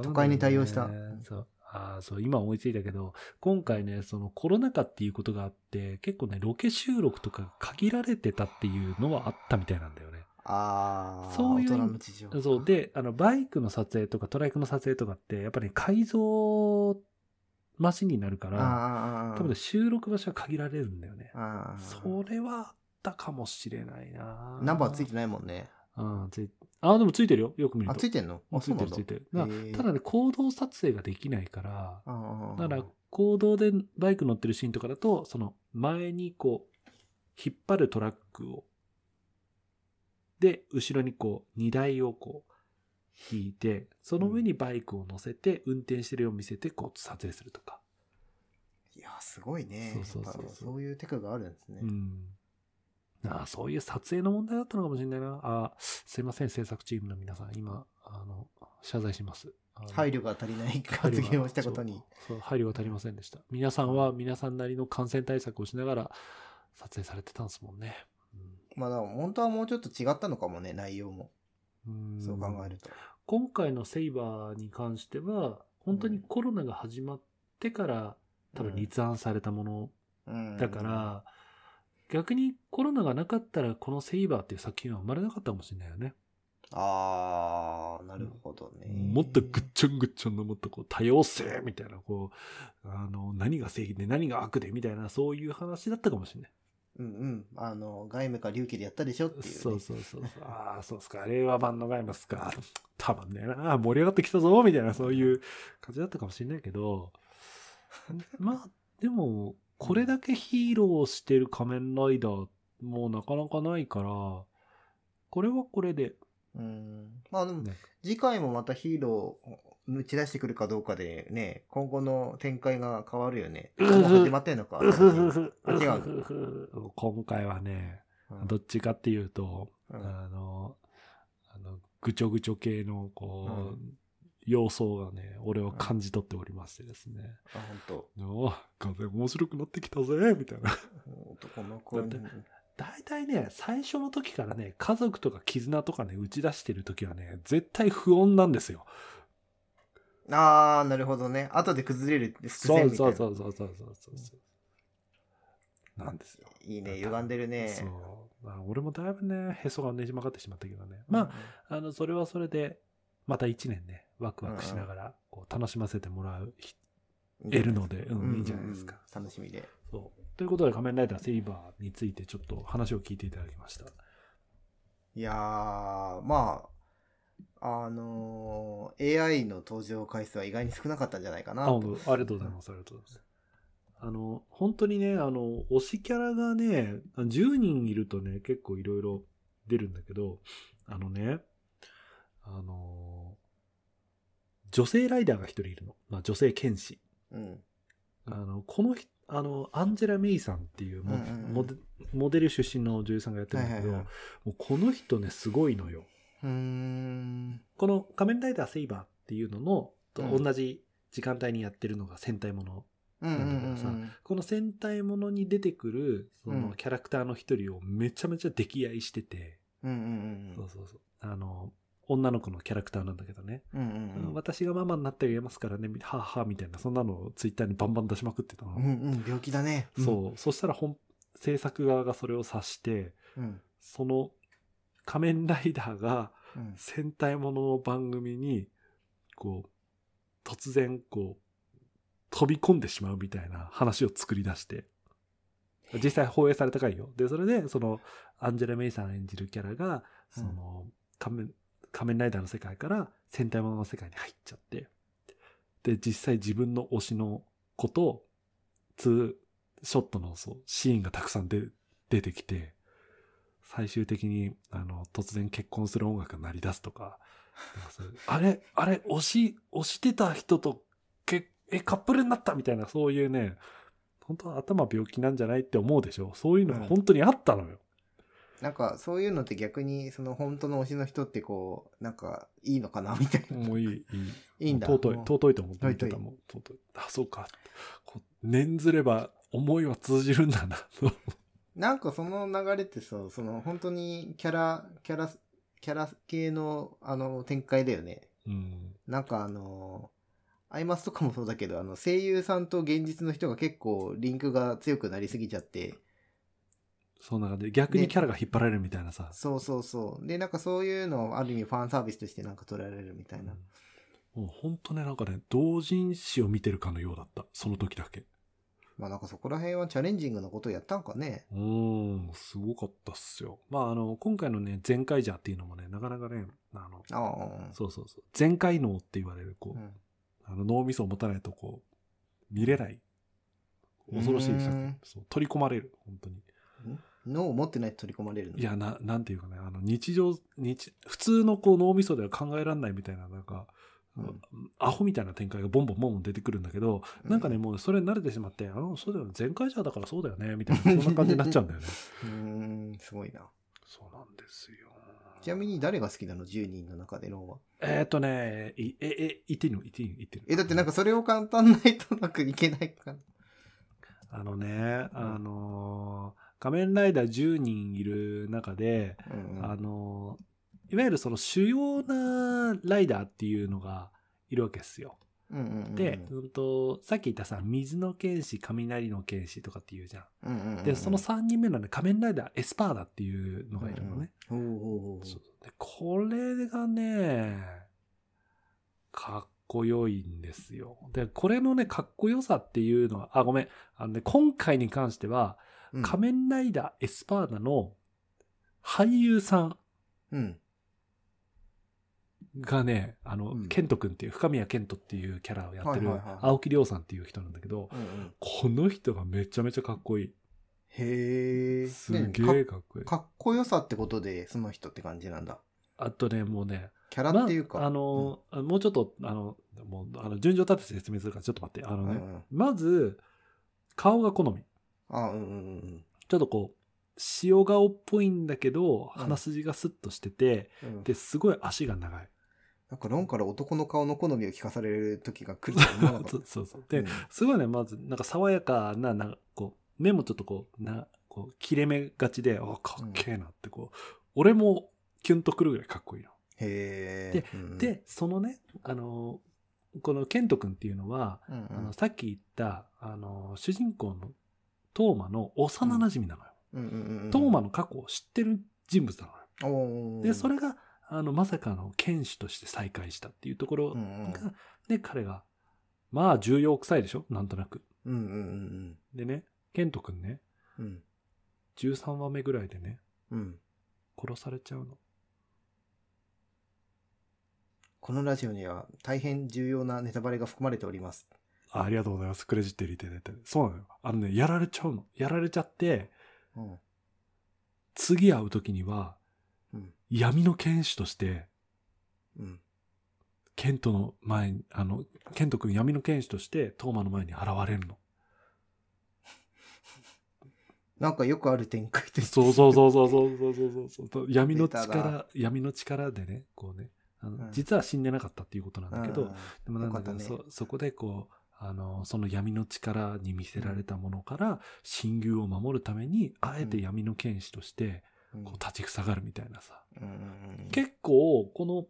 都会に対応した
そう。ああ、そう、今思いついたけど、今回ね、そのコロナ禍っていうことがあって、結構ね、ロケ収録とか限られてたっていうのはあったみたいなんだよね。
ああ、
そういう。そう。で、あの、バイクの撮影とかトライクの撮影とかって、やっぱり改造マシンになるから、多分ね収録場所は限られるんだよね。
ああ、
それはあったかもしれないな。
ナンバーついてないもんね。
うん、ついあ、でもついてるよ。よく見る
あ、
と。
ついてんの？あ、
ついてる、ついてる。ただね、行動撮影ができないから、
ああ
だから、行動でバイク乗ってるシーンとかだと、その前にこう、引っ張るトラックを、で、後ろにこう、荷台をこう、引いて、その上にバイクを乗せて、運転してるように見せて、こう、撮影するとか。
いや、すごいね。
そうそうそうそう
そういうテクがあるんですね。
うん。ああ、そういう撮影の問題だったのかもしれないな。ああ、すいません、制作チームの皆さん。今、あの、謝罪します。
配慮が足りない発言をしたことに。
そう配慮が足りませんでした。皆さんは皆さんなりの感染対策をしながら撮影されてたんですもんね。
まあ、だから本当はもうちょっと違ったのかもね、内容も。
うん
そう考えると。
今回のセイバーに関しては、本当にコロナが始まってから多分立案されたもの
うん
だから、逆にコロナがなかったらこのセイバーっていう作品は生まれなかったかもしれないよね。
ああ、なるほどね。
もっとぐっちょんぐっちょんのもっとこう多様性みたいな、こう、あの、何が正義で何が悪でみたいな、そういう話だったかもしれない。
うんうん。あの、外務か隆起でやったでしょっていう、ね。
そうそうそうそう。ああ、そうっすか。令和版のガイマスか。たまんねえな。盛り上がってきたぞみたいな、そういう感じだったかもしれないけど、まあ、でも、これだけヒーローをしてる仮面ライダーもなかなかないから、これはこれで、
うん。まあでも、
ね
次回もまたヒーローを打ち出してくるかどうかでね、今後の展開が変わるよね。もう始まってんのか。違 う
今回はね、
うん
どっちかっていうと、
うん
あの、あの、ぐちょぐちょ系の、こう、
う
様相がね、俺は感じ取っておりましてですね。
あ、本
おあ風面白くなってきたぜみたいな。
当。男の子に
大体ね、最初の時からね、家族とか絆とかね、打ち出してる時はね、絶対不穏なんですよ。
ああ、なるほどね。後で崩れる伏
そう
線みたいな。
そうそうそうそうそうそうそう。なんですよ。
いいね、歪んでるね。
そう。まあ、俺もだいぶね、へそがねじ曲がってしまったけどね。まあ、あの、それはそれで、また一年ね、ワクワクしながら、こう、楽しませてもらう得るので、うん、
うん
いいんじゃないですか。
楽しみで。
そう。ということで、仮面ライダーセイバーについてちょっと話を聞いていただきました。
いやー、まあ、あのー AI の登場回数は意外に少なかったんじゃないかな
あ、ありがとうございます。ありがとうございます。あの、本当にね、あの、推しキャラがね、10人いるとね、結構いろいろ出るんだけど、あのね、あの、女性ライダーが一人いるの。まあ、女性剣士。
うん。
あの、この人、あの、アンジェラ・メイさんっていうモ,、
うんうんうん
モデル出身の女優さんがやってるんだけど、
はいはいはい
もうこの人ね、すごいのよ。この仮面ライダーセイバーっていうのの、と
うん
同じ時間帯にやってるのが戦隊もの。
うんうんうん
なんだけどさこの戦隊ものに出てくる、その
うん
キャラクターの一人をめちゃめちゃ溺愛してて、
うんうん
そうそうそう。あの、女の子のキャラクターなんだけどね。
うん。うんうんうん。
私がママになってあげますからね、はあはあみたいな、そんなのをツイッターにバンバン出しまくってたの。
うんうん、病気だね。
そう。そしたら本、制作側がそれを察して、
うん。
その仮面ライダーが
うん。
戦隊ものの番組に、こう、突然、こう、飛び込んでしまうみたいな話を作り出して、実際放映された回よ。で、それで、その、アンジェラ・メイさん演じるキャラが、その、仮面、仮面ライダーの世界から戦隊ものの世界に入っちゃって、で、実際自分の推しの子と、ツーショットのそうシーンがたくさんで出てきて、最終的に、あの、突然結婚する音楽が鳴り出すとか、あれ、あれ、推し、推してた人と、け、え、カップルになったみたいな、そういうね、本当は頭病気なんじゃないって思うでしょ？そういうのが本当にあったのよ。
なんか、そういうのって逆に、その本当の推しの人ってこう、なんか、いいのかなみたいな。
もういい、いい。
いいんだ
尊い、尊いと思って見てたもん。尊い。あ、そうか。こう念ずれば思いは通じるんだな。
なんかその流れってさ、その本当にキャラ、キャラ、キャラ系のあの展開だよね。
うん。
なんかあの、アイマスとかもそうだけど、あの声優さんと現実の人が結構リンクが強くなりすぎちゃって、
そんな感じで、逆にキャラが引っ張られるみたいなさ。
そうそうそう。で、なんかそういうのをある意味ファンサービスとしてなんか捉えられるみたいな。
もう本当ね、なんかね、同人誌を見てるかのようだった。その時だけ。
まあなんかそこら辺はチャレンジングなことをやったんかね。
うーん、すごかったっすよ。まあ、あの、今回のね、全開者っていうのもね、なかなかね、あの、
ああ。
そうそうそう、全開脳って言われる、こう、
うん
あの脳みそを持たないとこう、見れない。恐ろしい作
うーん
品。そう取り込まれる、本当に。
脳を持ってないと取り込まれるの？
いや、な、なんていうかね、あの、日常、日、普通のこう脳みそでは考えられないみたいな、なんか、
うん
アホみたいな展開がボンボンボンボン出てくるんだけど、
うん
なんかね、もうそれに慣れてしまって、あの、そうだよね、全開者だからそうだよね、みたいな、そんな感じになっちゃうんだよね。
うーん、すごいな。
そうなんですよ。
ちなみに誰が好きなの ?10 人の中で脳は。
えーっとね、いえ、え、言っていいの？言っていいの言っていいの
え、だってなんかそれを簡単ないとなくいけないから。
あのね、あのー仮面ライダー10人いる中で、
うんうん
あのーいわゆるその主要なライダーっていうのがいるわけですよ。
うんうんうん
で、うんと、さっき言ったさ、水の剣士、雷の剣士とかって言うじゃん。
うんうんうんうん
で、その3人目のね、仮面ライダー、エスパーダっていうのがいるのね。
うんうん。
でこれがね、かっこよいんですよ。で、これのね、かっこよさっていうのは、あ、ごめん。あのね、今回に関しては、
うん
仮面ライダーエスパーダの俳優さん
うん。
がね、あの、
うん
ケント君っていう、深宮ケントっていうキャラをやってる青木亮さんっていう人なんだけど、
うんうん
この人がめちゃめちゃかっこいい。
へえ。
すげ
ね
えかっこいい。
かかっこよさってことで、その人って感じなんだ。
あとね、もうね、
キャラっていうか。
まあの、もうちょっと、あの、もう、あの、順序立てて説明するから、ちょっと待って。あのね、
うんうん
まず、顔が好み。
あ、うんうんうん
ちょっとこう、塩顔っぽいんだけど、
うん
鼻筋がスッとしてて、
うん。
で、すごい足が長い。
なんか論から男の顔の好みを聞かされる時が来るとは思わなかった
そう。そうそう。で、
うん
すごいね、まず、なんか爽やかな、なんかこう、目もちょっとこう、な、こう、切れ目がちで、あ、かっけえなって、こう、俺もキュンとくるぐらいかっこいいの。
へえ。うん、
で、そのね、あの、このケント君っていうのは、
うんうん
あのさっき言った、あの、主人公のトーマの幼馴染なのよ。トーマの過去を知ってる人物なのよ。で、それが、あの、まさかの剣士として再会したっていうところが、で、彼が、まあ、重要臭いでしょ？なんとなく。でね、ケント君ね、
うん。
13話目ぐらいでね、
うん。
殺されちゃうの。
このラジオには大変重要なネタバレが含まれております。
あありがとうございます。クレジット入れてねって。そうなのよ。あのね、やられちゃうの。やられちゃって、
うん、
次会うときには、
うん、
闇の剣士として、
うん、
ケントの前に、あの、ケント君闇の剣士として、トーマの前に現れるの。
なんかよくある展開です、
ね、そうそうそうそうそうそうそう闇の力、闇の力でね、こうね、あの、
うん、
実は死んでなかったっていうことなんだけど、でもなんだけど、
ね、
そ、そこでこう、あの、その闇の力に見せられたものから、親友を守るために、あえて闇の剣士として、
うん
こう立ちふさがるみたいなさ。結構、この、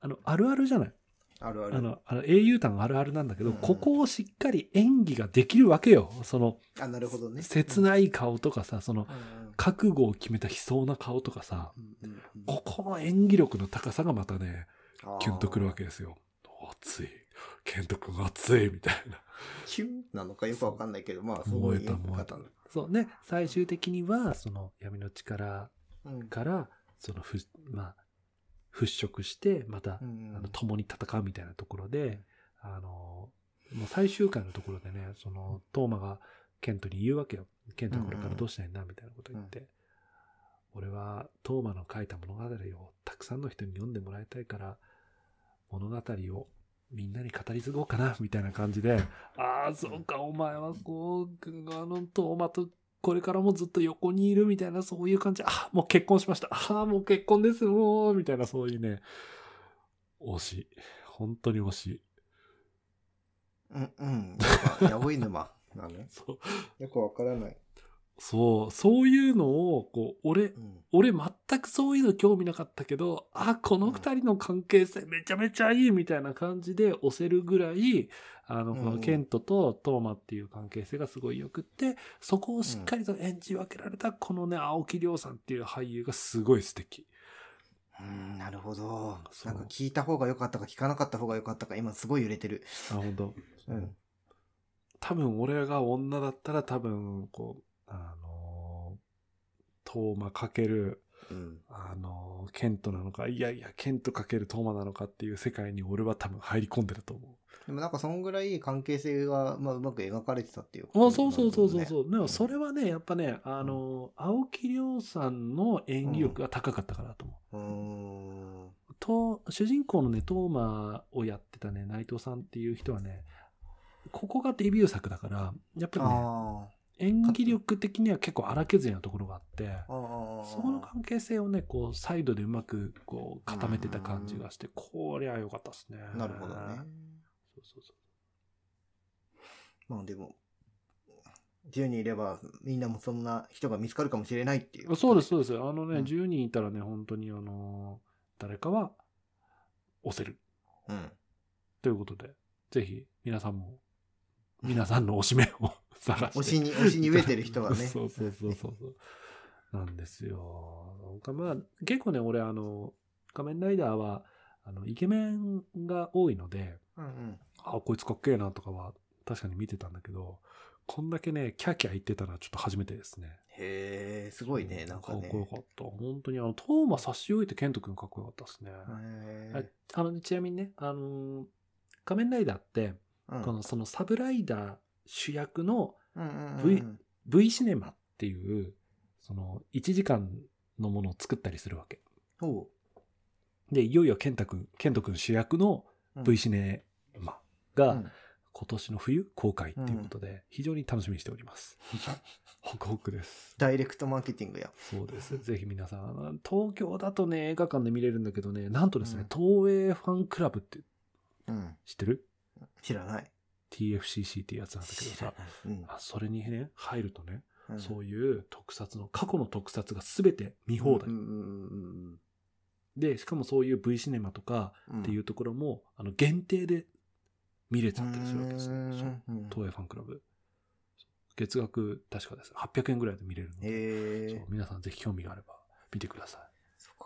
あの、あるあるじゃない？
あるある。
あの、あの英雄譚あるあるなんだけど、
うん
ここをしっかり演技ができるわけよ。その、
あ、なるほどね。
切ない顔とかさ、その、覚悟を決めた悲壮な顔とかさ、ここの演技力の高さがまたね、キュンとくるわけですよ。熱い。ケント君熱いみたいな。
キュンなのかよくわかんないけど、まあ、すごい
燃えた燃えた。そうね、最終的には、その闇の力
うん
から、そのふ、まあ、払拭して、また、あの共に戦うみたいなところで、あの、もう最終回のところでね、その、トーマがケントに言うわけよ。ケントこれからどうしたいんだみたいなこと言って。俺はトーマの書いた物語をたくさんの人に読んでもらいたいから、物語をみんなに語り継ごうかな、みたいな感じで、ああ、そうか、お前はこう、あの、トーマとこれからもずっと横にいるみたいな、そういう感じ。あ、もう結婚しました。ああ、もう結婚です、もう、みたいな、そういうね、惜しい。本当に惜しい。
うん、うん。やおい沼なの
そう、
よくわからない。
そう、そういうのを、こう、俺
う、ん。
俺全くそういうの興味なかったけど、あ、この二人の関係性めちゃめちゃいいみたいな感じで押せるぐらい、あの、
うん
このケントとトーマっていう関係性がすごい良くって、そこをしっかりと演じ分けられたこのね、青木亮さんっていう俳優がすごい素敵。
うん、なるほど。
そうん
なか聞いた方が良かったか聞かなかった方が良かったか、今すごい揺れてる。
あ、本当。
うん。
多分俺が女だったら多分、こう、あの、トーマかける、
うん。
あの、ケントなのか、いやいや、ケントかけるトーマなのかっていう世界に俺は多分入り込んでると思う。
でもなんかそんぐらい関係性が、まあ、うまく描かれてたっていう
あそうそうそうそうそう。でも
ん
それはね、やっぱね、あの、青木亮さんの演技力が高かったかなと思う。
うーん。
と、主人公のね、トーマをやってたね、内藤さんっていう人はね、ここがデビュー作だから、やっぱりね、
あ
演技力的には結構荒削りなところがあって。そこの関係性をね、こう、サイドでうまく、こう、固めてた感じがして、こりゃ良かったですね。
なるほどね。
そうそうそう。
まあでも、10人いればみんなもそんな人が見つかるかもしれないっていう。
そうです、そうです。あのね、
うん
10人いたらね、本当にあの、誰かは押せる。
うん。
ということで、ぜひ皆さんも、皆さんの推しメンを探して。
推しに、推しに飢えてる人はね。
そうそうそうそうそう。なんですよ。なんかまあ、結構ね、俺あの、仮面ライダーは、あの、イケメンが多いので、
うんうん。
あ、こいつかっけえなとかは確かに見てたんだけど、こんだけね、キャーキャー言ってたのはちょっと初めてですね。
へえ、すごいね、なんかね。
かっこよかった。本当にあの、トーマ差し置いてケント君かっこよかったですね。
へ
ああの、ちなみにね、あのー仮面ライダーって、
ー
この、そのサブライダー主役の V V シネマっていう、その、1時間のものを作ったりするわけ。
ほ
で、いよいよケンタ君、ケント君主役の
う。
V シネマが、
うん
今年の冬公開っていうことで、非常に楽しみにしております。ホクホクです。
ダイレクトマーケティングや。
そうです。ぜひ皆さん、東京だとね、映画館で見れるんだけどね、なんとですね、
うん
東映ファンクラブって
うん。
知ってる？
知らない。
?TFCC っていうやつなんだけどさ、それにね、入るとね、
うん
そういう特撮の、過去の特撮が全て見放題。で、しかもそういう V シネマとか。っていうところも、あの、限定で見れちゃったりするわけですね。
うん
そう
うん
東映ファンクラブ。月額、確かです。800円ぐらいで見れるので、
へえ。
そう皆さんぜひ興味があれば見てください。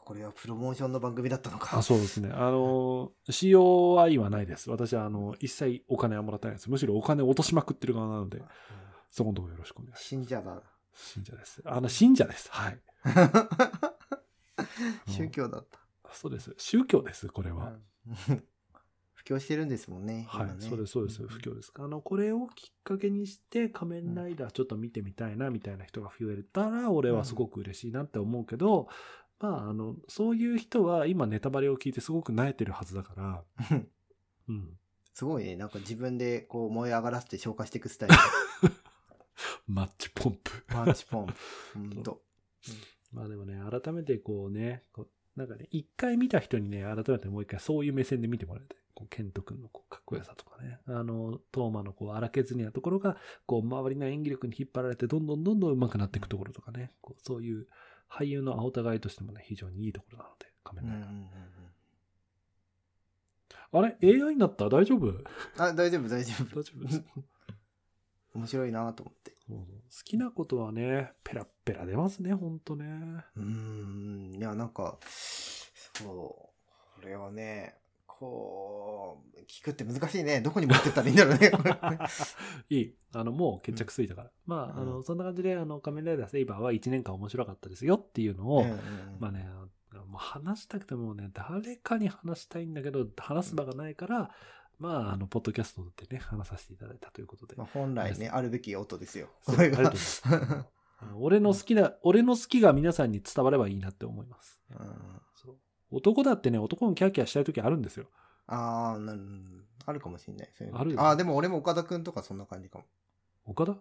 これはプロモーションの番組だったのか。
あそうですね。あの、COI はないです。私は、あの、一切お金はもらってないです。むしろお金を落としまくってる側なので、そこのところよろしくお願いします。
信者だ。
信者です。あの、信者です。はい。
宗教だった。
そうです。宗教です、これは。
うん 布教してるんですもんね。
はい
今、ね
そうです、そうです。不況です。あの、これをきっかけにして、仮面ライダーちょっと見てみたいな、みたいな人が増えたら、俺はすごく嬉しいなって思うけど、まあ、あの、そういう人は今ネタバレを聞いてすごく慣れてるはずだから、うん。
すごいね。なんか自分でこう燃え上がらせて消化していくスタイル。
マッチポンプ。
パンチポンプ。ほんと。
まあでもね、改めてこうね、こうなんかね、一回見た人にね、改めてもう一回そういう目線で見てもらいたい。こうケント君のこうかっこよさとかね、あの、トーマのこう荒削りなところが、こう周りの演技力に引っ張られて、どんどんどんどん上手くなっていくところとかね、こうそういう俳優の青互いとしてもね、非常にいいところなので、仮面ライ
うんうんうん
ダー。あれ ?AI になった？大丈夫？
うんあ、大丈夫、大丈夫。
大丈夫？で す
面白いなと思って。
そうそう好きなことはね、ペラッペラ出ますね、ほんとね。
うーん。いや、なんか、そう。これはね、こう、聞くって難しいね。どこに持ってったらいいんだろうね。
いい。あの、もう決着ついたから。まあ、あの、
うん
そんな感じで、あの、仮面ライダーセイバーは1年間面白かったですよっていうのを、
うんうん
まあね、もう話したくてもね、誰かに話したいんだけど、話す場がないから、まあ、あの、ポッドキャストでね、話させていただいたということで。
まあ、本来ね、あるべき音ですよ。これが
俺の好きな、俺の好きが皆さんに伝わればいいなって思います。
うん
男だってね、男のキャーキャーしたい時あるんですよ。
ああ、なんあるかもしれない。そういうの
あるよ
ああ、でも俺も岡田くんとかそんな感じかも。
岡田？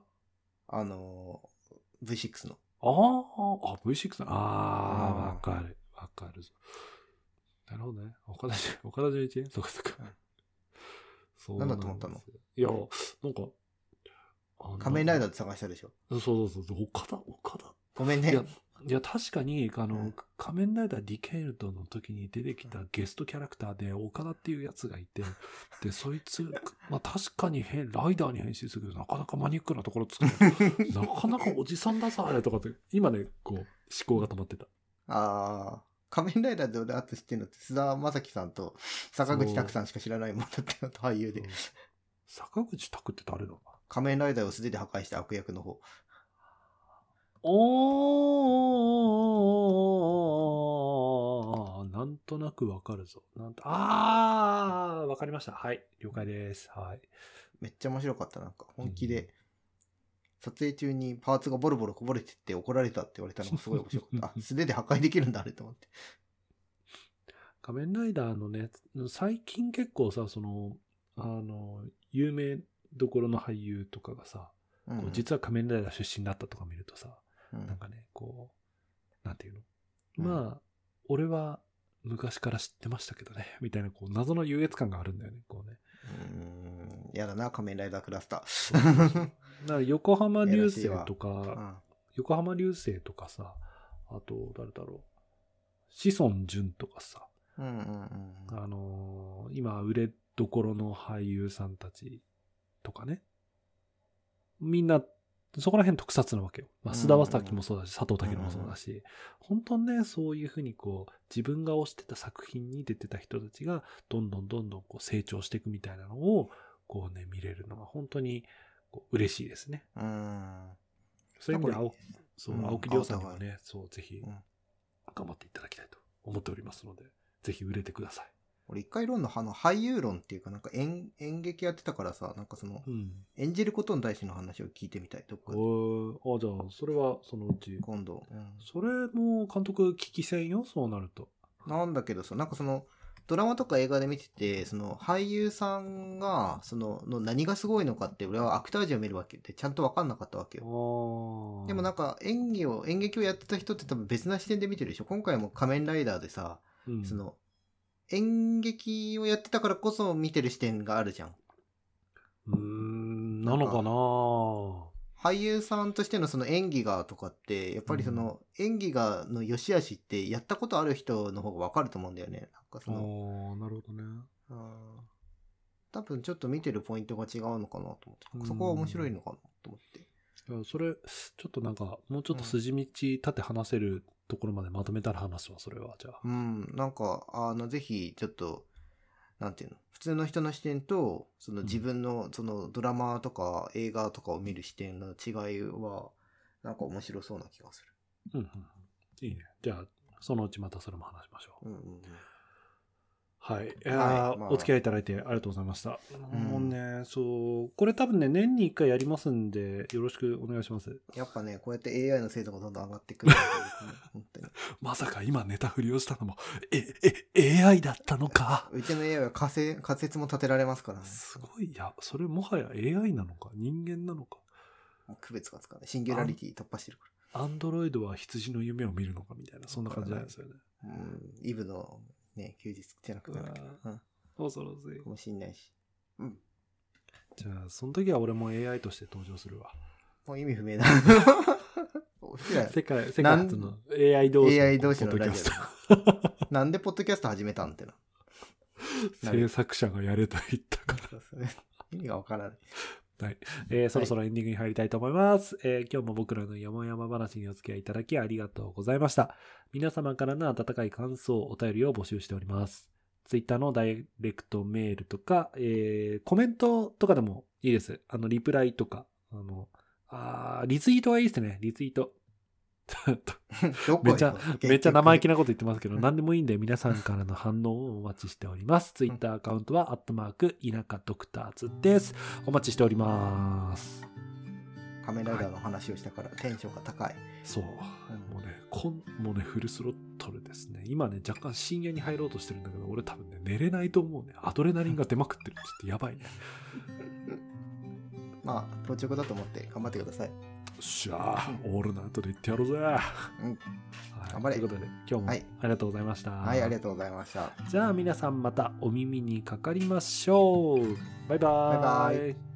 あのー、V6 の。
ああ、あ、V6 ああ、
あー
わかる。わかるぞ。なるほどね。岡田じ、岡田純一ね？そっかそ
うん。
そう
なんだと思ったの？
いや、なんか、あ
仮面ライダー
ー
で探したでしょ？
そうそうそうそう、岡田、岡田。
ごめんね
いや。確かに、あの、
うん
仮面ライダーディケルドの時に出てきたゲストキャラクターで、岡田っていうやつがいて、で、そいつ、まあ確かに変、ライダーに変身するけど、なかなかマニアックなところ作る。なかなかおじさんださ、あれとかって、今ね、こう、思考が止まってた。
ああ、仮面ライダーで俺あと知ってるのって、菅田将暉さんと坂口拓さんしか知らないもんだってよ俳優で。
坂口拓って誰だ
仮面ライダーを素手で破壊した悪役の方。
おー、なんとなくわかるぞ。なんとあー、わかりました。はい、了解です。はい。
めっちゃ面白かった。なんか本気で、撮影中にパーツがボロボロこぼれてって怒られたって言われたのがすごい面白かった。あ、素手で破壊できるんだ、あれと思って。
仮面ライダーのね、最近結構さ、その、あの、有名どころの俳優とかがさ、
うん
実は仮面ライダー出身だったとか見るとさ、
うん。
なんかね、こう、なんていうの、
うん。
まあ、俺は昔から知ってましたけどね、みたいな、こう、謎の優越感があるんだよね、こうね。
うーんやだな、仮面ライダークラスタ
そうそうそう。だから横浜流星とか、
ん
横浜流星とかさ、あと、誰だろう、志尊淳とかさ、
うんうんうん。
あのー今、売れどころの俳優さんたちとかね。みんな、そこら辺特撮なわけよ。まあ、
うん
須田将暉もそうだし、佐藤健もそうだし、本当にね、そういうふうにこう、自分が推してた作品に出てた人たちが、どんどんどんどんこう成長していくみたいなのを、こうね、見れるのが本当にこう嬉しいですね。
うん。
そういう意味で青、そう、
うん
青木亮さんにもね、そう、ぜひ
うん
頑張っていただきたいと思っておりますので、ぜひ売れてください。
俺一回論のあの俳優論っていうかなんか演演劇やってたからさ、なんかその
うん。
演じることに対しての話を聞いてみたい。どっか
あ、じゃあ、それはそのうち。
今度。うん
それも監督聞きせんよ、そうなると。
なんだけどさ、なんかその、ドラマとか映画で見てて、その俳優さんが、その、の何がすごいのかって、俺はアクタージュを見るわけで、ちゃんとわかんなかったわけ
あ
よ。
ー
でもなんか演技を、演劇をやってた人って多分別な視点で見てるでしょ？今回も仮面ライダーでさ、
うん
その、演劇をやってたからこそ見てる視点があるじゃん。
うーん、なのかな
俳優さんとしてのその演技がとかって、やっぱりその演技がの良し悪しってやったことある人の方がわかると思うんだよね。なんか
あ
その、
ーなるほどね。
うん多分ちょっと見てるポイントが違うのかなと思って、
うん
そこは面白いのかなと思って。
いやそれ、ちょっとなんか、もうちょっと筋道立って話せるところまでまとめたら話すわ、それは、じゃあ。
うん、なんか、あの、ぜひちょっと、なんていうの、普通の人の視点と、その自分のそのドラマとか映画とかを見る視点の違いは、なんか面白そうな気がする。
うんうんうん。いいね。じゃあ、そのうちまたそれも話しましょう。
うんうんうん。
はい。い
はいまあ
お付き合いいただいてありがとうございました。
うん
もうね、そう、これ多分ね、年に1回やりますんで、よろしくお願いします。
やっぱね、こうやって AI の精度がどんどん上がってくるね。本当に。
まさか今ネタ振りをしたのも、え、え、AI だったのか？
うちの AI は仮説仮説も立てられますからね。
すごい、いや、それもはや AI なのか、人間なのか？
区別がつかない。シンギュラリティ突破してるか
アンドロイドは羊の夢を見るのかみたいな、そんな感じなんですよね。
ら。うん。イブのね、休日じゃなくてなんだっけ
う
うん。
恐ろしい
か。もしんないし。うん。
じゃあ、その時は俺も AI として登場するわ。
もう意味不明だ。
世界、世界初の AI 同士の
AI 同士のラジ
ポッドキャス
オ。なんでポッドキャスト始めたんってな。
ト 制作者がやれと言ったから。
意味がわからない。
えーそろそろエンディングに入りたいと思います、えー今日も僕らの山々話にお付き合いいただきありがとうございました。皆様からの温かい感想、お便りを募集しております。Twitter のダイレクトメールとか、えーコメントとかでもいいです。あの、リプライとか、あの、あーリツイートがいいですね、リツイート。めっちゃ
よ
めっちゃ生意気
な。
なこと言ってますけど、
うん
何でもいいんで皆さんからの反応をお待ちしております。ツイッターアカウントは、アットマーク、田舎ドクターズです。お待ちしております。
仮面ライダーの話をしたからテンションが高い。
そう。
うん
もうね、こん、もうね、フルスロットルですね。今ね、若干深夜に入ろうとしてるんだけど、俺多分ね、寝れないと思うね。アドレナリンが出まくってる。ちょっとやばいね。
まあ、到着だと思って頑張ってください。
よっしゃー、オールナイトで言ってやろうぜ。
うん。
はい
頑張れ
ということで、今日もあ
はい
りがとうございました。
はい、ありがとうございました。
じゃあ皆さんまたお耳にかかりましょう。バイバーイ。
バイバイ